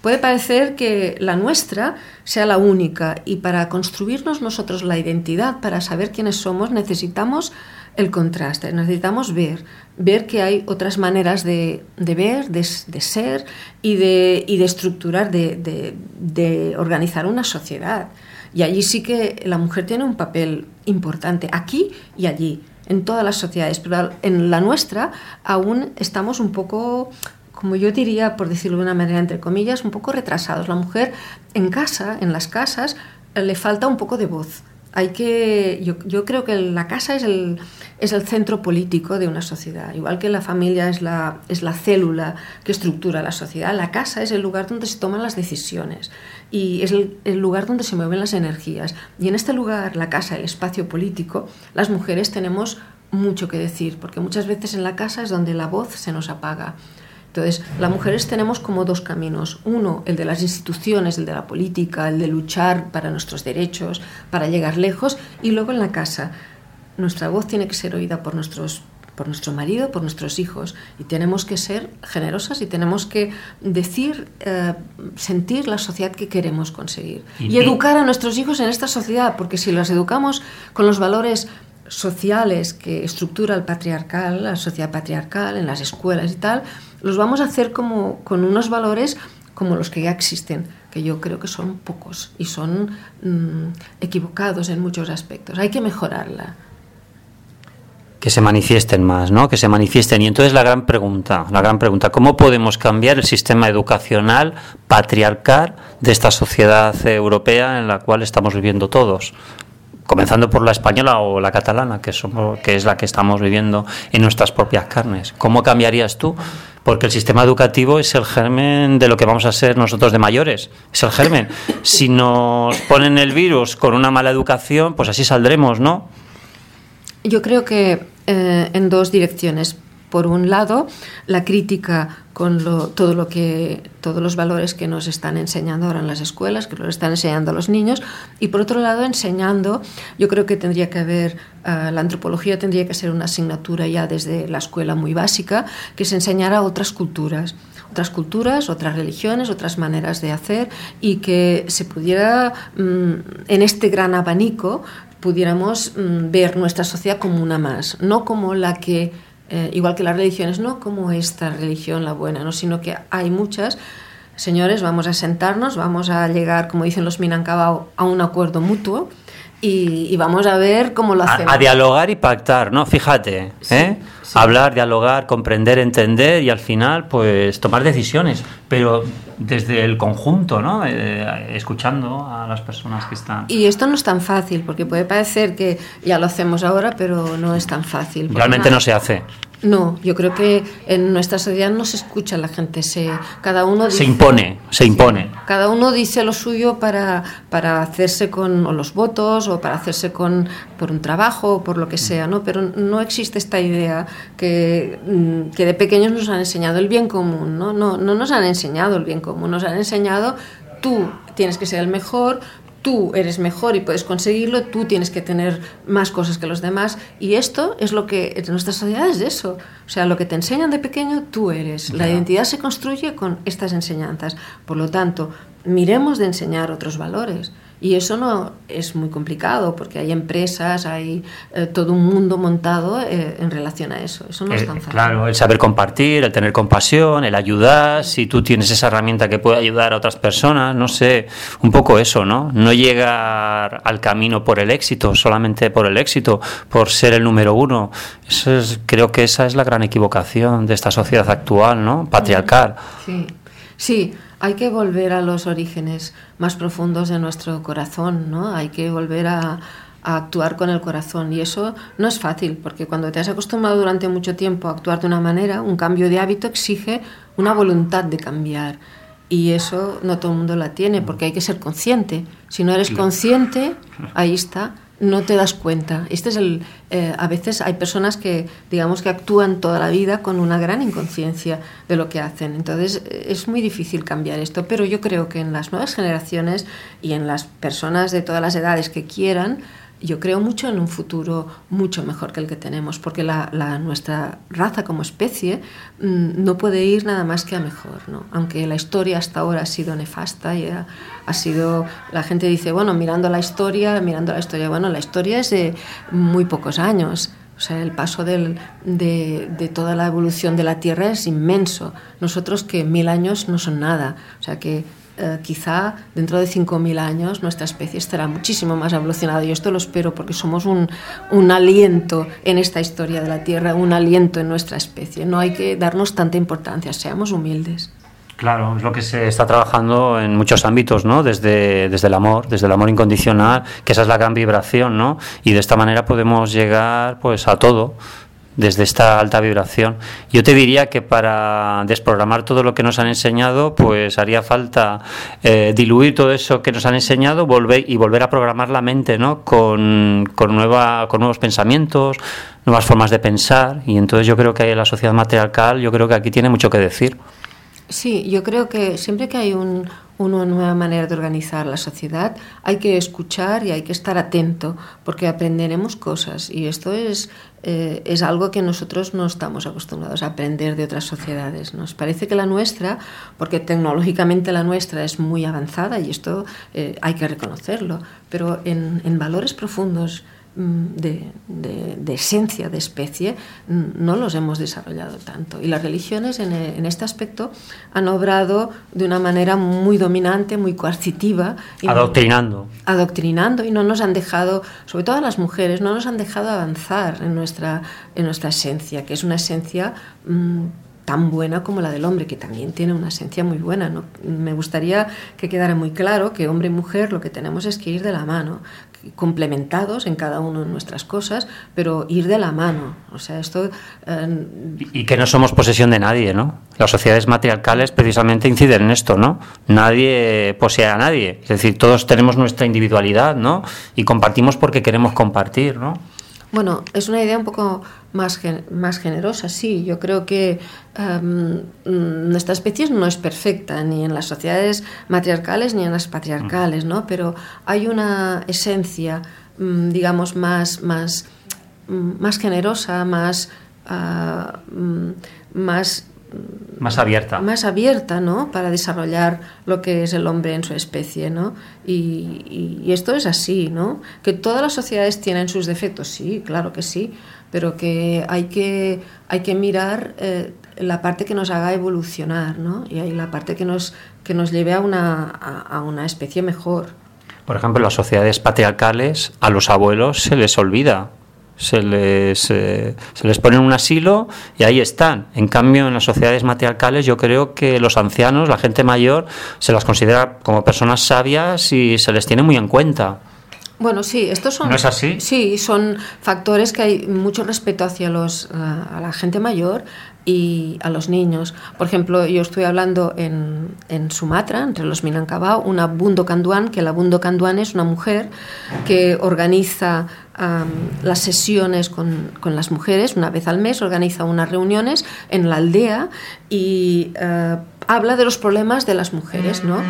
puede parecer que la nuestra sea la única y para construirnos nosotros la identidad, para saber quiénes somos, necesitamos el contraste, necesitamos ver, ver que hay otras maneras de, ver, de, ser y de, y de estructurar, de, de organizar una sociedad. Y allí sí que la mujer tiene un papel importante, aquí y allí, en todas las sociedades, pero en la nuestra aún estamos un poco como yo diría, por decirlo de una manera entre comillas, un poco retrasados. La mujer en casa, en las casas, le falta un poco de voz. Hay que yo, yo, creo que la casa es el, es el centro político de una sociedad. Igual que la familia es la, es la célula que estructura la sociedad la casa es el lugar donde se toman las decisiones y es el, lugar donde se mueven las energías y en este lugar la casa el espacio político las mujeres tenemos mucho que decir porque muchas veces en la casa es donde la voz se nos apaga entonces, las mujeres tenemos como dos caminos. Uno, el de las instituciones, el de la política, el de luchar para nuestros derechos, para llegar lejos, y luego en la casa. Nuestra voz tiene que ser oída por nuestros por nuestro marido, por nuestros hijos, y tenemos que ser generosas y tenemos que decir, eh, sentir la sociedad que queremos conseguir. Y, y educar a nuestros hijos en esta sociedad, porque si los educamos con los valores sociales que estructura el patriarcal, la sociedad patriarcal, en las escuelas y tal, los vamos a hacer como con unos valores como los que ya existen, que yo creo que son pocos y son mm, equivocados en muchos aspectos. Hay que mejorarla. Que se manifiesten más, ¿no? Que se manifiesten. Y entonces la gran pregunta, la gran pregunta, ¿cómo podemos cambiar el sistema educacional patriarcal de esta sociedad europea en la cual estamos viviendo todos? comenzando por la española o la catalana, que, somos, que es la que estamos viviendo en nuestras propias carnes. ¿Cómo cambiarías tú? Porque el sistema educativo es el germen de lo que vamos a ser nosotros de mayores. Es el germen. Si nos ponen el virus con una mala educación, pues así saldremos, ¿no? Yo creo que eh, en dos direcciones. Por un lado, la crítica con todo lo que, todos los valores que nos están enseñando ahora en las escuelas, que nos están enseñando a los niños, y por otro lado, enseñando, yo creo que tendría que haber, eh, la antropología tendría que ser una asignatura ya desde la escuela muy básica, que se enseñara otras culturas otras culturas, otras religiones, otras maneras de hacer y que se pudiera, mm, en este gran abanico, pudiéramos mm, ver nuestra sociedad como una más, no como la que, eh, igual que las religiones, no como esta religión la buena, ¿no? sino que hay muchas. Señores, vamos a sentarnos, vamos a llegar, como dicen los Minangkabau, a un acuerdo mutuo y, vamos a ver cómo lo hacemos. A, dialogar y pactar, ¿no? Fíjate, ¿eh? Hablar, dialogar, comprender, entender y al final, pues tomar decisiones, pero desde el conjunto, ¿no? Eh, escuchando a las personas que están. Y esto no es tan fácil, porque puede parecer que ya lo hacemos ahora, pero no es tan fácil. Realmente no se hace. No, yo creo que en nuestra sociedad no se escucha la gente, se, cada uno se impone, se impone. cada uno dice lo suyo para, para hacerse con los votos o para hacerse con por un trabajo o por lo que sea, ¿no? Pero no existe esta idea que, mm, que de pequeños nos han enseñado el bien común, ¿no? No, no nos han enseñado el bien común, nos han enseñado tú tienes que ser el mejor, tú eres mejor y puedes conseguirlo, tú tienes que tener más cosas que los demás. Y esto es lo que en nuestra sociedad es eso. O sea, lo que te enseñan de pequeño, tú eres. La identidad se construye con estas enseñanzas. Por lo tanto, miremos de enseñar otros valores. Y eso no es muy complicado porque hay empresas, hay eh, todo un mundo montado eh, en relación a eso. Eso no es eh, tan fácil. Claro, el saber compartir, el tener compasión, el ayudar, si tú tienes esa herramienta que puede ayudar a otras personas, no sé, un poco eso, ¿no? No llegar al camino por el éxito, solamente por el éxito, por ser el número uno. Eso es, creo que esa es la gran equivocación de esta sociedad actual, ¿no? Patriarcal. Sí, sí hay que volver a los orígenes más profundos de nuestro corazón, ¿no? Hay que volver a, actuar con el corazón y eso no es fácil porque cuando te has acostumbrado durante mucho tiempo a actuar de una manera, un cambio de hábito exige una voluntad de cambiar y eso no todo el mundo la tiene porque hay que ser consciente. Si no eres consciente, ahí está, no te das cuenta. Este es el, eh, a veces hay personas que, digamos, que actúan toda la vida con una gran inconsciencia de lo que hacen. Entonces eh, es muy difícil cambiar esto, pero yo creo que en las nuevas generaciones y en las personas de todas las edades que quieran, yo creo mucho en un futuro mucho mejor que el que tenemos, porque la, nuestra raza como especie mm, no puede ir nada más que a mejor, ¿no? Aunque la historia hasta ahora ha sido nefasta y ha, sido, la gente dice, bueno, mirando la historia, mirando la historia, bueno, la historia es de muy pocos años. O sea, el paso de, de, toda la evolución de la Tierra es inmenso. Nosotros que mil años no son nada. O sea, que eh, quizá dentro de 5.000 años nuestra especie estará muchísimo más evolucionada. Y esto lo espero porque somos un, un, aliento en esta historia de la Tierra, un aliento en nuestra especie. No hay que darnos tanta importancia, seamos humildes. Claro, es lo que se está trabajando en muchos ámbitos, ¿no? Desde, desde el amor, desde el amor incondicional, que esa es la gran vibración, ¿no? Y de esta manera podemos llegar pues a todo desde esta alta vibración. Yo te diría que para desprogramar todo lo que nos han enseñado, pues haría falta eh, diluir todo eso que nos han enseñado y volver a programar la mente ¿no? con, con, nueva, con nuevos pensamientos, nuevas formas de pensar. Y entonces yo creo que la sociedad matriarcal, yo creo que aquí tiene mucho que decir. Sí, yo creo que siempre que hay un, una nueva manera de organizar la sociedad, hay que escuchar y hay que estar atento, porque aprenderemos cosas y esto es, eh, es algo que nosotros no estamos acostumbrados a aprender de otras sociedades. Nos parece que la nuestra, porque tecnológicamente la nuestra es muy avanzada y esto eh, hay que reconocerlo, pero en, en valores profundos, Mm, de, esencia de especie mm, no los hemos desarrollado tanto. Y las religiones en, este aspecto han obrado de una manera muy dominante, muy coercitiva. adoctrinando. adoctrinando y no nos han dejado, sobre todo a las mujeres, no nos han dejado avanzar en nuestra, en nuestra esencia, que es una esencia... Mm, tan buena como la del hombre, que también tiene una esencia muy buena. ¿no? Me gustaría que quedara muy claro que hombre y mujer lo que tenemos es que ir de la mano, complementados en cada uno de nuestras cosas, pero ir de la mano. O sea, esto... Eh, y que no somos posesión de nadie, ¿no? Las sociedades matriarcales precisamente inciden en esto, ¿no? Nadie posee a nadie. Es decir, todos tenemos nuestra individualidad, ¿no? Y compartimos porque queremos compartir, ¿no? Bueno, es una idea un poco más, más generosa, sí. Yo creo que em, nuestra especie no es perfecta, ni en las sociedades matriarcales ni en las patriarcales, ¿no? Pero hay una esencia, mm, digamos, más, más, mm, más generosa, más, ah, mm, más más abierta. Más abierta, ¿no? Para desarrollar lo que es el hombre en su especie, ¿no? Y, esto es así, ¿no? Que todas las sociedades tienen sus defectos, sí, claro que sí, pero que hay que, hay que mirar eh, la parte que nos haga evolucionar, ¿no? Y hay la parte que nos, que nos lleve a una, a una especie mejor. Por ejemplo, en las sociedades patriarcales a los abuelos se les olvida se les, eh, se les pone en un asilo y ahí están. En cambio, en las sociedades matriarcales yo creo que los ancianos, la gente mayor, se las considera como personas sabias y se les tiene muy en cuenta. Bueno, sí, estos son. ¿No es así? Sí, son factores que hay mucho respeto hacia los, eh, a la gente mayor y a los niños. Por ejemplo, yo estoy hablando en, en Sumatra, entre los Minangkabau, una Bundo Kanduan, que la Bundo Kanduan es una mujer que organiza las sesiones con, con, las mujeres, una vez al mes, organiza unas reuniones en la aldea y uh, habla de los problemas de las mujeres, ¿no?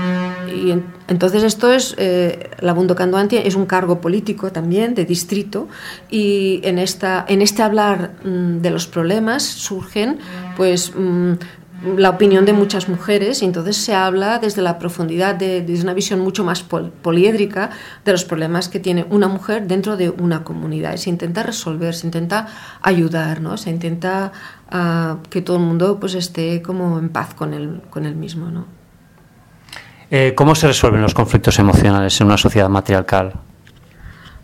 Y en, entonces esto es, eh, la Bundo Kanduan es un cargo político también, de distrito, y en, esta, en este hablar mm, de los problemas surgen, pues... Mm, la opinión de muchas mujeres y entonces se habla desde la profundidad, de, desde una visión mucho más poliédrica de los problemas que tiene una mujer dentro de una comunidad. Y se intenta resolver, se intenta ayudar, ¿no? se intenta uh, que todo el mundo pues, esté como en paz con el, con mismo. ¿no? Eh, ¿Cómo se resuelven los conflictos emocionales en una sociedad matriarcal?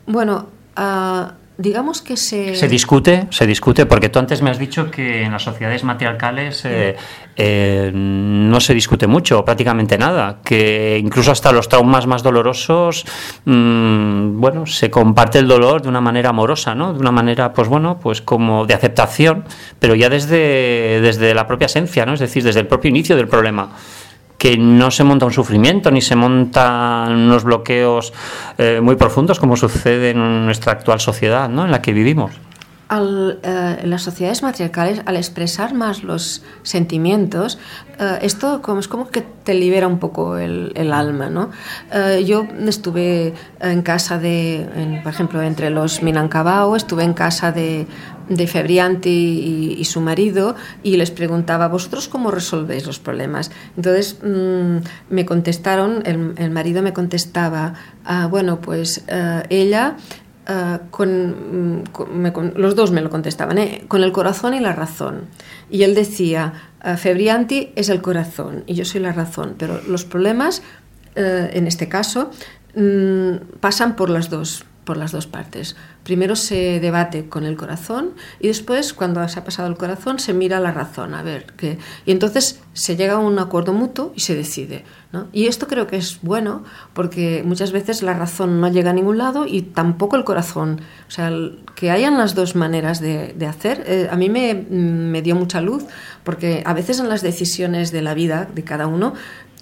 Bueno, uh, digamos que se... Se discute, se discute, porque tú antes me has dicho que en las sociedades matriarcales eh, eh, no se discute mucho, prácticamente nada, que incluso hasta los traumas más dolorosos, mmm, bueno, se comparte el dolor de una manera amorosa, ¿no? De una manera, pues bueno, pues como de aceptación, pero ya desde, desde la propia esencia, ¿no? Es decir, desde el propio inicio del problema que no se monta un sufrimiento ni se montan unos bloqueos eh, muy profundos como sucede en nuestra actual sociedad ¿no? en la que vivimos. Al, eh, en las sociedades matriarcales, al expresar más los sentimientos, eh, esto como, es como que te libera un poco el, el alma. ¿no? Eh, yo estuve en casa de, en, por ejemplo, entre los Minangkabau, estuve en casa de, de Febrianti y, y, su marido y les preguntaba, ¿vosotros cómo resolvéis los problemas? Entonces mmm, me contestaron, el, el, marido me contestaba, ah, bueno, pues uh, ella Uh, con, con, los dos me lo contestaban, ¿eh? con el corazón y la razón. Y él decía, uh, Febrianti es el corazón y yo soy la razón, pero los problemas, uh, en este caso, mm, pasan por las dos por las dos partes. Primero se debate con el corazón y después, cuando se ha pasado el corazón, se mira la razón, a ver qué. Y entonces se llega a un acuerdo mutuo y se decide. ¿no? Y esto creo que es bueno porque muchas veces la razón no llega a ningún lado y tampoco el corazón. O sea, que hayan las dos maneras de, de hacer, eh, a mí me, me dio mucha luz porque a veces en las decisiones de la vida de cada uno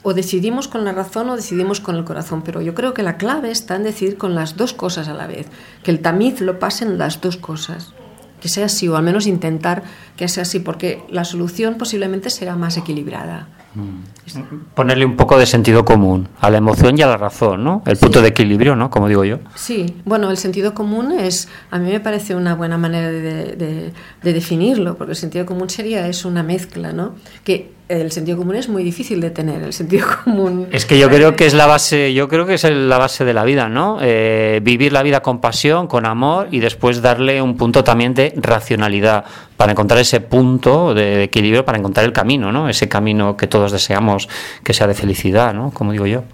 o decidimos con la razón o decidimos con el corazón, pero yo creo que la clave está en decidir con las dos cosas a la vez, que el tamiz lo pasen las dos cosas, que sea así, o al menos intentar que sea así, porque la solución posiblemente será más equilibrada. Mm. Ponerle un poco de sentido común a la emoción y a la razón, ¿no? El punto sí. de equilibrio, ¿no? Como digo yo. Sí, bueno, el sentido común es, a mí me parece una buena manera de, de, de definirlo, porque el sentido común sería es una mezcla, ¿no? Que el sentido común es muy difícil de tener. El sentido común. Es que yo creo que es la base, yo creo que es la base de la vida, ¿no? Eh, vivir la vida con pasión, con amor y después darle un punto también de racionalidad para encontrar ese punto de equilibrio, para encontrar el camino, ¿no? Ese camino que todos deseamos que sea de felicidad, ¿no? Como digo yo.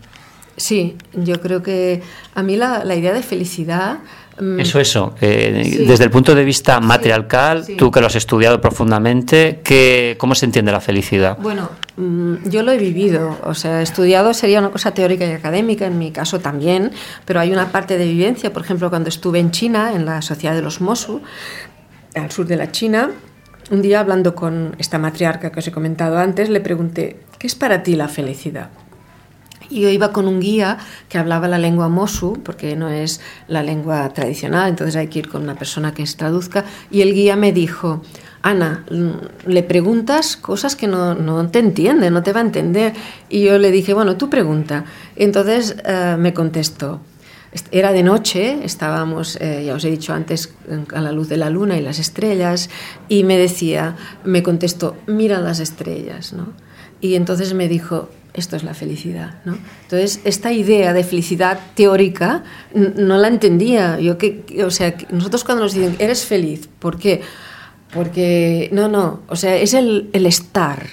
Sí, yo creo que a mí la, la idea de felicidad. Eso, eso. Eh, sí. Desde el punto de vista matriarcal, sí, sí. tú que lo has estudiado profundamente, ¿qué, ¿cómo se entiende la felicidad? Bueno, mm, yo lo he vivido. O sea, estudiado sería una cosa teórica y académica, en mi caso también, pero hay una parte de vivencia. Por ejemplo, cuando estuve en China, en la Sociedad de los Mosu, al sur de la China, un día hablando con esta matriarca que os he comentado antes, le pregunté, ¿qué es para ti la felicidad? Y yo iba con un guía que hablaba la lengua mosu, porque no es la lengua tradicional, entonces hay que ir con una persona que se traduzca, y el guía me dijo, Ana, le preguntas cosas que no, no, te entiende, no te va a entender. Y yo le dije, bueno, tú pregunta. Entonces uh, me contestó, era de noche, estábamos, eh, ya os he dicho antes, a la luz de la luna y las estrellas, y me decía, me contestó, mira las estrellas, ¿no? Y entonces me dijo, esto es la felicidad, ¿no? Entonces, esta idea de felicidad teórica no la entendía. Yo que, o sea, nosotros cuando nos dicen, eres feliz, ¿por qué? Porque, no, no, o sea, es el, estar,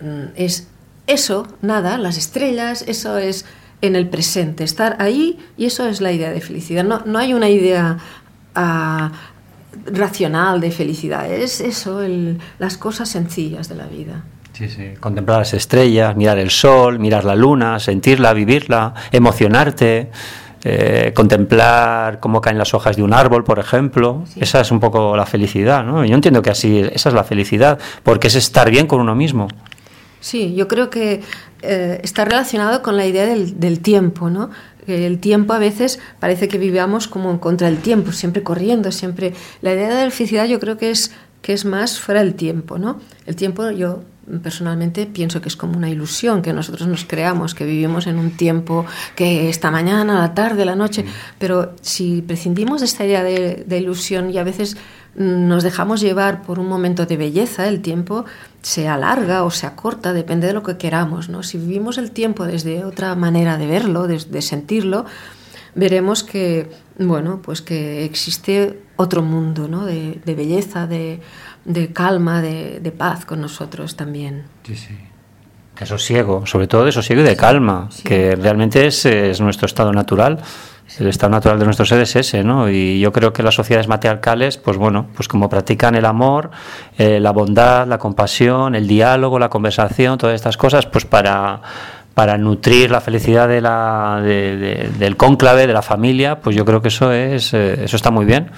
mm, es eso, nada, las estrellas, eso es en el presente, estar ahí y eso es la idea de felicidad. No, no hay una idea uh, racional de felicidad, es eso, el, las cosas sencillas de la vida. Sí, sí. Contemplar las estrellas, mirar el sol, mirar la luna, sentirla, vivirla, emocionarte. Eh, contemplar cómo caen las hojas de un árbol, por ejemplo. Sí. Esa es un poco la felicidad, ¿no? Yo entiendo que así, esa es la felicidad, porque es estar bien con uno mismo. Sí, yo creo que eh, está relacionado con la idea del, del tiempo, ¿no? El tiempo a veces parece que vivamos como en contra del tiempo, siempre corriendo, siempre. La idea de la felicidad yo creo que es que es más fuera del tiempo, ¿no? El tiempo yo personalmente pienso que es como una ilusión que nosotros nos creamos, que vivimos en un tiempo que esta mañana, la tarde, la noche, pero si prescindimos de esta idea de, de ilusión y a veces nos dejamos llevar por un momento de belleza, el tiempo se alarga o se acorta, depende de lo que queramos. ¿no? Si vivimos el tiempo desde otra manera de verlo, de, de sentirlo, veremos que, bueno, pues que existe otro mundo ¿no? de, de belleza, de, de calma, de, de, paz con nosotros también. Sí, sí. De sosiego, sobre todo de sosiego y de calma, sí. que realmente es, es, nuestro estado natural. El estado natural de nuestro ser es ese, ¿no? Y yo creo que las sociedades matriarcales, pues bueno, pues como practican el amor, eh, la bondad, la compasión, el diálogo, la conversación, todas estas cosas, pues para para nutrir la felicidad de la, de, de, del cónclave, de la familia, pues yo creo que eso es eh, eso está muy bien.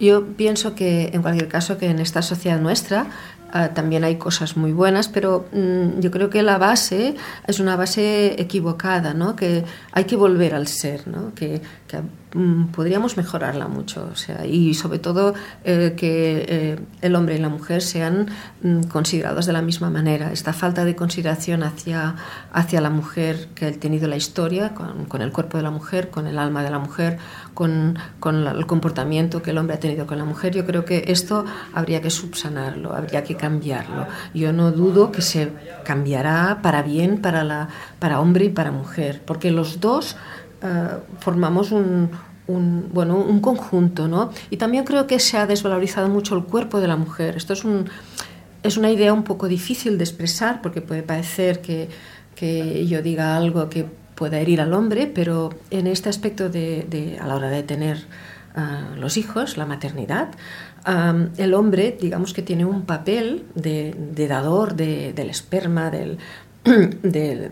Yo pienso que, en cualquier caso, que en esta sociedad nuestra uh, también hay cosas muy buenas, pero um, yo creo que la base es una base equivocada, ¿no? Que hay que volver al ser, ¿no? Que, que podríamos mejorarla mucho, o sea, y sobre todo eh, que eh, el hombre y la mujer sean um, considerados de la misma manera. Esta falta de consideración hacia, hacia la mujer que ha tenido la historia, con, con el cuerpo de la mujer, con el alma de la mujer, con, con, el comportamiento que el hombre ha tenido con la mujer, yo creo que esto habría que subsanarlo, habría que cambiarlo. Yo no dudo que se cambiará para bien para, la, para hombre y para mujer, porque los dos uh, formamos un, un, bueno, un conjunto, ¿no? Y también creo que se ha desvalorizado mucho el cuerpo de la mujer. Esto es, un, es una idea un poco difícil de expresar porque puede parecer que, que yo diga algo que pueda herir al hombre, pero en este aspecto de, de a la hora de tener uh, los hijos, la maternidad, um, el hombre, digamos que tiene un papel de, de dador de, del esperma, del, de,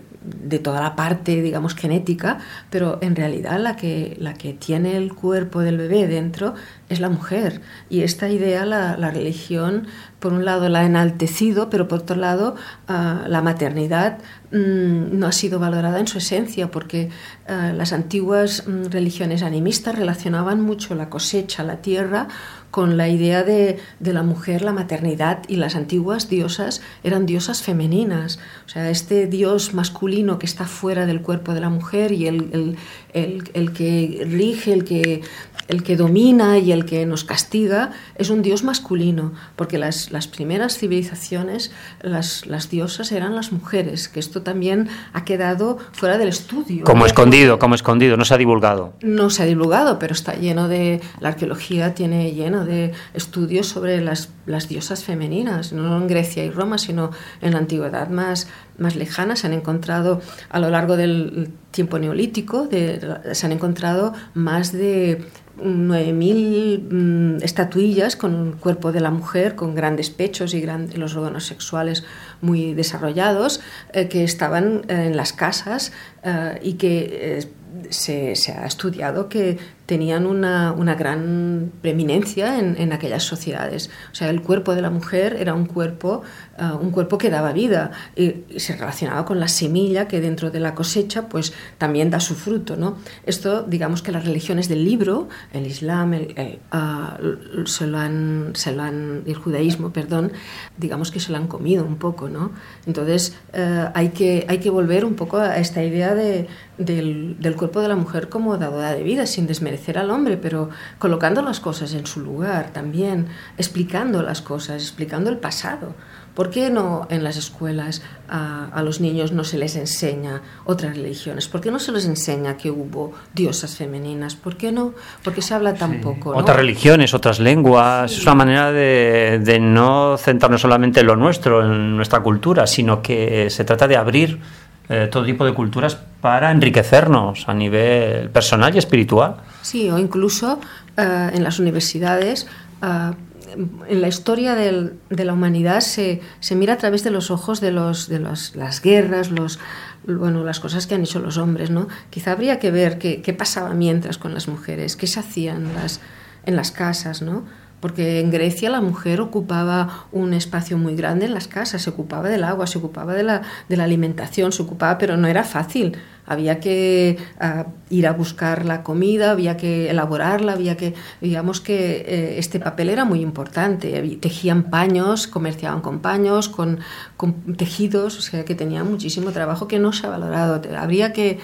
toda la parte, digamos, genética, pero en realidad la que, la que tiene el cuerpo del bebé dentro es la mujer. Y esta idea la, la religión, por un lado, la ha enaltecido, pero por otro lado, uh, la maternidad mmm, no ha sido valorada en su esencia, porque uh, las antiguas mmm, religiones animistas relacionaban mucho la cosecha, la tierra, con la idea de, de, la mujer, la maternidad, y las antiguas diosas eran diosas femeninas. O sea, este dios masculino que está fuera del cuerpo de la mujer y el, el, el, el que rige, el que el que domina y el que nos castiga es un dios masculino, porque las, las primeras civilizaciones, las, las, diosas eran las mujeres, que esto también ha quedado fuera del estudio. Como escondido, como escondido, no se ha divulgado. No se ha divulgado, pero está lleno de, la arqueología tiene lleno de estudios sobre las, las diosas femeninas, no en Grecia y Roma, sino en la antigüedad más, más lejana. Se han encontrado a lo largo del tiempo neolítico, se han encontrado más de 9.000 mmm, estatuillas con el cuerpo de la mujer, con grandes pechos y grandes, los órganos sexuales muy desarrollados, eh, que estaban eh, en las casas eh, y que se, ha estudiado que tenían una, gran preeminencia en, en, aquellas sociedades. O sea, el cuerpo de la mujer era un cuerpo, uh, un cuerpo que daba vida y, se relacionaba con la semilla que dentro de la cosecha pues también da su fruto. ¿no? Esto, digamos que las religiones del libro, el Islam, el, ah, se lo han, se lo han, el judaísmo, perdón, digamos que se lo han comido un poco. ¿no? Entonces eh, hay, que, hay que volver un poco a esta idea de, del, del, cuerpo de la mujer como dadora de vida, sin desmerecer al hombre, pero colocando las cosas en su lugar también, explicando las cosas, explicando el pasado. ¿Por qué no en las escuelas a, los niños no se les enseña otras religiones? ¿Por qué no se les enseña que hubo diosas femeninas? ¿Por qué no? Porque se habla tan poco. Otras religiones, otras lenguas. Es una manera de, no centrarnos solamente en lo nuestro, en nuestra cultura, sino que se trata de abrir eh, todo tipo de culturas para enriquecernos a nivel personal y espiritual. Sí, o incluso eh, en las universidades. Eh, en la historia de la humanidad se, mira a través de los ojos de, los, de las guerras, los, bueno, las cosas que han hecho los hombres, ¿no? Quizá habría que ver qué, pasaba mientras con las mujeres, qué se hacían en las casas, ¿no? Porque en Grecia la mujer ocupaba un espacio muy grande en las casas, se ocupaba del agua, se ocupaba de la, alimentación, se ocupaba, pero no era fácil. Había que ah, ir a buscar la comida, había que elaborarla, había que, digamos que eh, este papel era muy importante. Tejían paños, comerciaban con paños, con, con, tejidos, o sea que tenían muchísimo trabajo que no se ha valorado. Habría que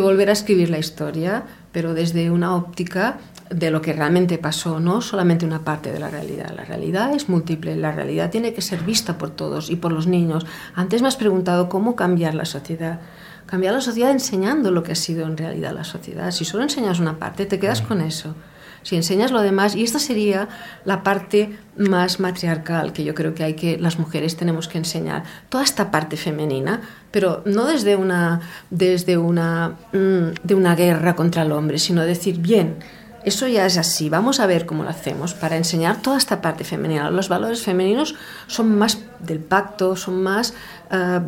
volver a escribir la historia, pero desde una óptica de lo que realmente pasó, no solamente una parte de la realidad. La realidad es múltiple, la realidad tiene que ser vista por todos y por los niños. Antes me has preguntado cómo cambiar la sociedad. Cambiar la sociedad enseñando lo que ha sido en realidad la sociedad. Si solo enseñas una parte, te quedas con eso. Si enseñas lo demás, y esta sería la parte más matriarcal que yo creo que hay que las mujeres tenemos que enseñar, toda esta parte femenina, pero no desde una desde una mm, de una guerra contra el hombre, sino decir, bien, eso ya es así. Vamos a ver cómo lo hacemos para enseñar toda esta parte femenina. Los valores femeninos son más del pacto, son más eh,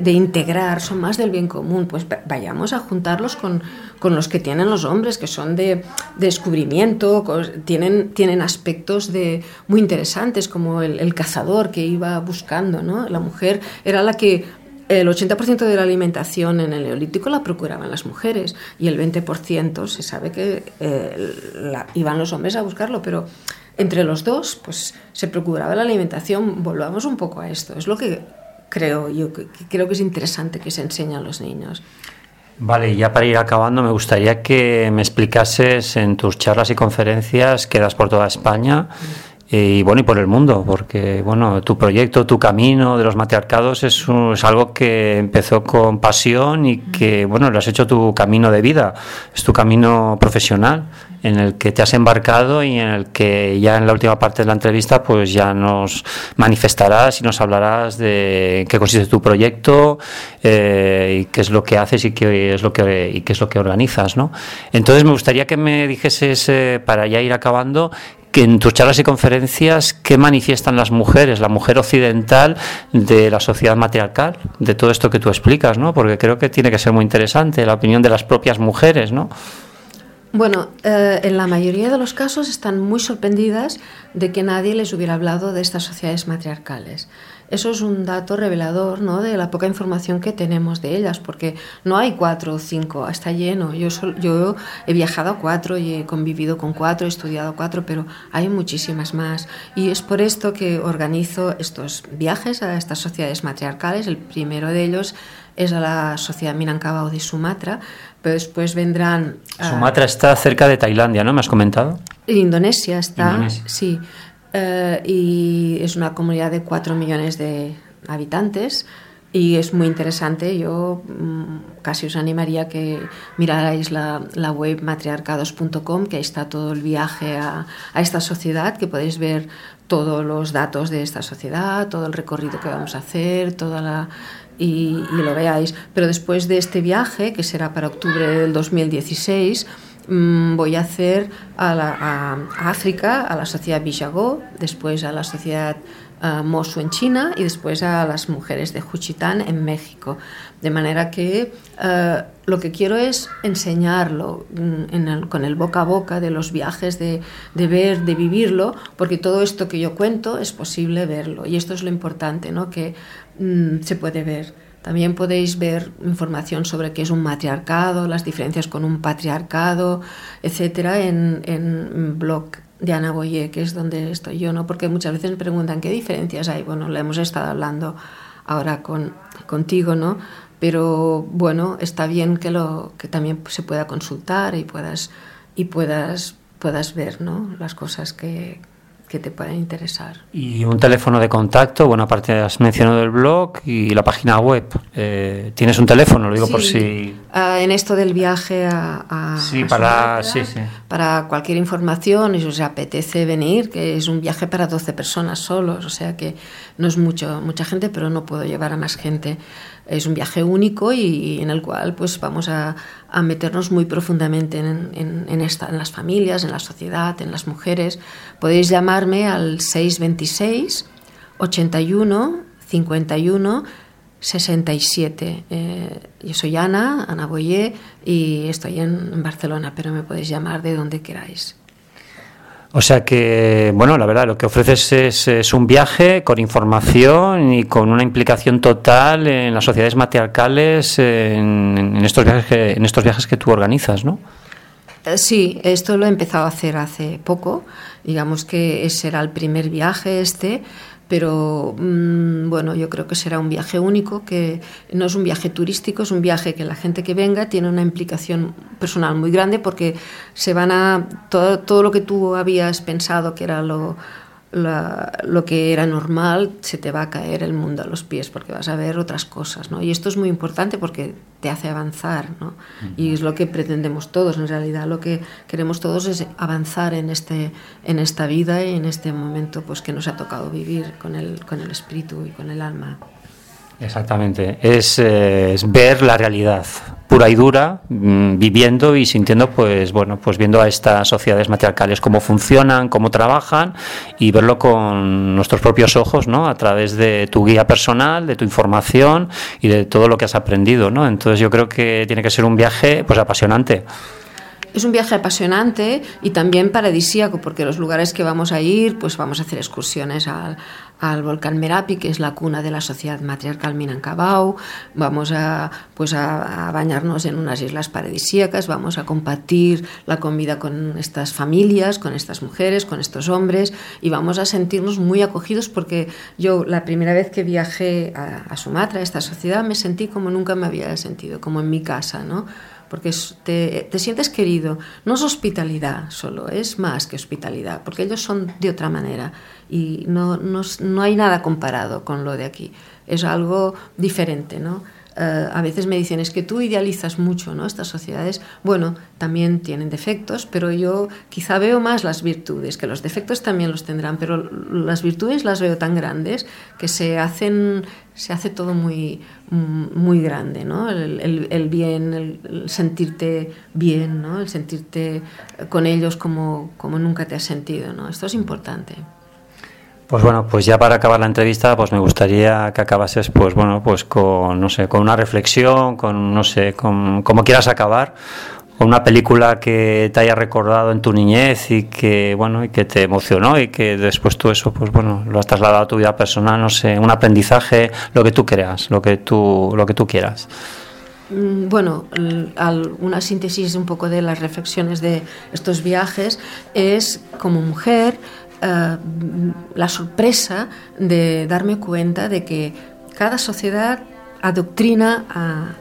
de, integrar, son más del bien común. Pues vayamos a juntarlos con, los que tienen los hombres, que son de, descubrimiento, tienen, tienen aspectos de, muy interesantes, como el, el cazador que iba buscando. ¿no? La mujer era la que el 80% de la alimentación en el neolítico la procuraban las mujeres y el 20% se sabe que eh, iban los hombres a buscarlo, pero entre los dos pues se procuraba la alimentación. Volvamos un poco a esto, es lo que creo yo que, creo que es interesante que se enseña a los niños. Vale, ya para ir acabando, me gustaría que me explicases en tus charlas y conferencias que das por toda España y bueno y por el mundo porque bueno tu proyecto tu camino de los matriarcados es, es, algo que empezó con pasión y que bueno lo has hecho tu camino de vida. Es tu camino profesional en el que te has embarcado y en el que ya en la última parte de la entrevista pues ya nos manifestarás y nos hablarás de qué consiste tu proyecto eh, y qué es lo que haces y qué es lo que y qué es lo que organizas no entonces me gustaría que me dijeses eh, para ya ir acabando que en tus charlas y conferencias, ¿qué manifiestan las mujeres, la mujer occidental de la sociedad matriarcal, de todo esto que tú explicas, ¿no? Porque creo que tiene que ser muy interesante la opinión de las propias mujeres, ¿no? Bueno, eh, en la mayoría de los casos están muy sorprendidas de que nadie les hubiera hablado de estas sociedades matriarcales. Eso es un dato revelador ¿no? de la poca información que tenemos de ellas, porque no hay cuatro o cinco, está lleno. Yo, yo he viajado a cuatro y he convivido con cuatro, he estudiado cuatro, pero hay muchísimas más. Y es por esto que organizo estos viajes a estas sociedades matriarcales. El primero de ellos es a la sociedad Minangkabau de Sumatra, pero después vendrán... Sumatra está cerca de Tailandia, ¿no? ¿Me has comentado? Indonesia está, sí. Eh, y es una comunidad de 4 millones de habitantes y es muy interesante. Yo mm, casi os animaría que mirarais la, la web matriarcados.com, que ahí está todo el viaje a, a, esta sociedad, que podéis ver todos los datos de esta sociedad, todo el recorrido que vamos a hacer, toda la, y, y lo veáis. Pero después de este viaje, que será para octubre del 2016, Mm, voy a hacer a, África, a la sociedad Bijagó, después a la sociedad uh, Mosu en China y después a las mujeres de Juchitán en México. De manera que uh, lo que quiero es enseñarlo mm, con el boca a boca de los viajes, de, ver, de vivirlo, porque todo esto que yo cuento es posible verlo. Y esto es lo importante, ¿no? que mm, se puede ver También podéis ver información sobre qué es un matriarcado, las diferencias con un patriarcado, etcétera, en, en blog de Ana Boyer, que es donde estoy yo, ¿no? Porque muchas veces me preguntan qué diferencias hay. Bueno, le hemos estado hablando ahora con, contigo, ¿no? Pero bueno, está bien que, lo, que también se pueda consultar y puedas, y puedas, puedas ver, ¿no? Las cosas que, que te puedan interesar. Y un teléfono de contacto, bueno, aparte has mencionado el blog y la página web. Eh, ¿Tienes un teléfono? Lo digo por si... Uh, en esto del viaje a... a sí, a para, sí, sí. para cualquier información y si os apetece venir, que es un viaje para 12 personas solos, o sea que no es mucho, mucha gente, pero no puedo llevar a más gente. Es un viaje único y, en el cual pues vamos a, a meternos muy profundamente en, en, en, esta, en las familias, en la sociedad, en las mujeres. Podéis llamarme al 626 81 51 67. Eh, yo soy Ana, Ana Boyer, y estoy en, en Barcelona, pero me podéis llamar de donde queráis. O sea que, bueno, la verdad, lo que ofreces es, es, un viaje con información y con una implicación total en las sociedades matriarcales en, en estos, viajes que, en estos viajes que tú organizas, ¿no? Sí, esto lo he empezado a hacer hace poco. Digamos que ese era el primer viaje este pero mmm, bueno, yo creo que será un viaje único, que no es un viaje turístico, es un viaje que la gente que venga tiene una implicación personal muy grande porque se van a todo, todo lo que tú habías pensado que era lo, la, lo que era normal, se te va a caer el mundo a los pies porque vas a ver otras cosas, ¿no? Y esto es muy importante porque te hace avanzar, ¿no? Y es lo que pretendemos todos, en realidad lo que queremos todos es avanzar en, este, en esta vida y en este momento pues, que nos ha tocado vivir con el, con el espíritu y con el alma. Exactamente, es, eh, es, ver la realidad pura y dura, mmm, viviendo y sintiendo, pues bueno, pues viendo a estas sociedades matriarcales cómo funcionan, cómo trabajan y verlo con nuestros propios ojos, ¿no? A través de tu guía personal, de tu información y de todo lo que has aprendido, ¿no? Entonces yo creo que tiene que ser un viaje, pues apasionante. Es un viaje apasionante y también paradisíaco, porque los lugares que vamos a ir, pues vamos a hacer excursiones al, al volcán Merapi, que es la cuna de la sociedad matriarcal Minangkabau, vamos a, pues a, bañarnos en unas islas paradisíacas, vamos a compartir la comida con estas familias, con estas mujeres, con estos hombres, y vamos a sentirnos muy acogidos porque yo la primera vez que viajé a, a Sumatra, a esta sociedad, me sentí como nunca me había sentido, como en mi casa, ¿no? porque te, te, sientes querido. No es hospitalidad solo, es más que hospitalidad, porque ellos son de otra manera y no, no, no hay nada comparado con lo de aquí. Es algo diferente, ¿no? Uh, a veces me dicen, es que tú idealizas mucho ¿no? estas sociedades. Bueno, también tienen defectos, pero yo quizá veo más las virtudes, que los defectos también los tendrán, pero las virtudes las veo tan grandes que se hacen, se hace todo muy, muy grande, ¿no? El, el, bien, el, el, sentirte bien, ¿no? El sentirte con ellos como, como nunca te has sentido, ¿no? Esto es importante. Pues bueno, pues ya para acabar la entrevista, pues me gustaría que acabases, pues bueno, pues con, no sé, con una reflexión, con, no sé, con como quieras acabar, con una película que te haya recordado en tu niñez y que, bueno, y que te emocionó y que después tú eso, pues bueno, lo has trasladado a tu vida personal, no sé, un aprendizaje, lo que tú creas, lo que tú, lo que tú quieras. Bueno, una síntesis un poco de las reflexiones de estos viajes es como mujer uh, la sorpresa de darme cuenta de que cada sociedad adoctrina a,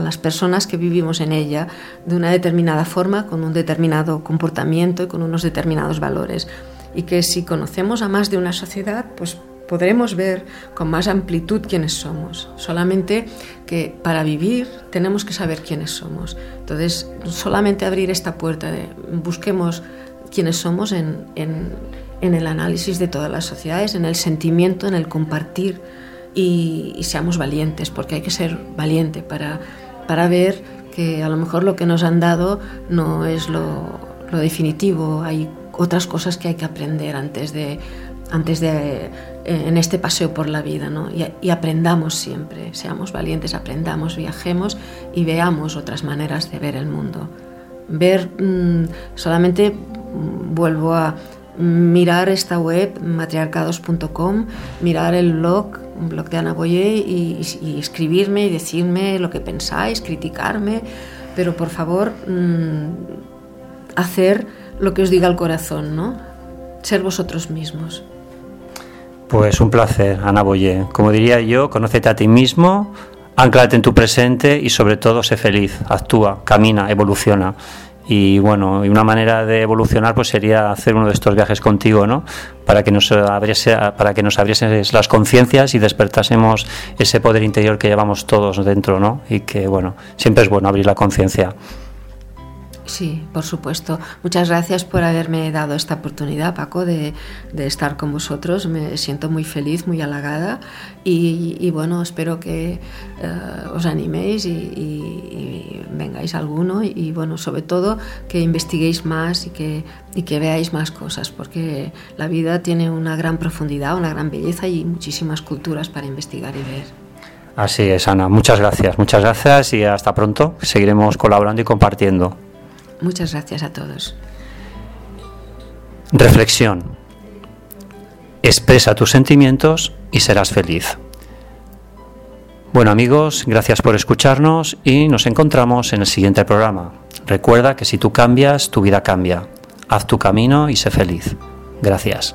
las personas que vivimos en ella de una determinada forma, con un determinado comportamiento y con unos determinados valores. Y que si conocemos a más de una sociedad, pues podremos ver con más amplitud quiénes somos. Solamente que para vivir tenemos que saber quiénes somos. Entonces, solamente abrir esta puerta de busquemos quiénes somos en en el análisis de todas las sociedades, en el sentimiento, en el compartir y, y seamos valientes, porque hay que ser valiente para, para ver que a lo mejor lo que nos han dado no es lo, lo definitivo, hay otras cosas que hay que aprender antes de, antes de en este paseo por la vida, ¿no? Y, y, aprendamos siempre, seamos valientes, aprendamos, viajemos y veamos otras maneras de ver el mundo. Ver mmm, solamente mmm, vuelvo a mirar esta web matriarcados.com, mirar el blog blog de Ana Boyer y, escribirme y decirme lo que pensáis, criticarme, pero por favor mm, hacer lo que os diga el corazón, ¿no? Ser vosotros mismos. Pues un placer, Ana Boyer. Como diría yo, conócete a ti mismo, anclate en tu presente y sobre todo sé feliz, actúa, camina, evoluciona. Y bueno, y una manera de evolucionar pues sería hacer uno de estos viajes contigo, ¿no? Para que nos abriese, para que nos abrieses las conciencias y despertásemos ese poder interior que llevamos todos dentro, ¿no? Y que bueno, siempre es bueno abrir la conciencia. Sí, por supuesto. Muchas gracias por haberme dado esta oportunidad, Paco, de, estar con vosotros. Me siento muy feliz, muy halagada y, bueno, espero que eh, os animéis y, vengáis alguno y, bueno, sobre todo que investiguéis más y que, y que veáis más cosas, porque la vida tiene una gran profundidad, una gran belleza y muchísimas culturas para investigar y ver. Así es, Ana. Muchas gracias, muchas gracias y hasta pronto. Seguiremos colaborando y compartiendo. Muchas gracias a todos. Reflexión. Expresa tus sentimientos y serás feliz. Bueno amigos, gracias por escucharnos y nos encontramos en el siguiente programa. Recuerda que si tú cambias, tu vida cambia. Haz tu camino y sé feliz. Gracias.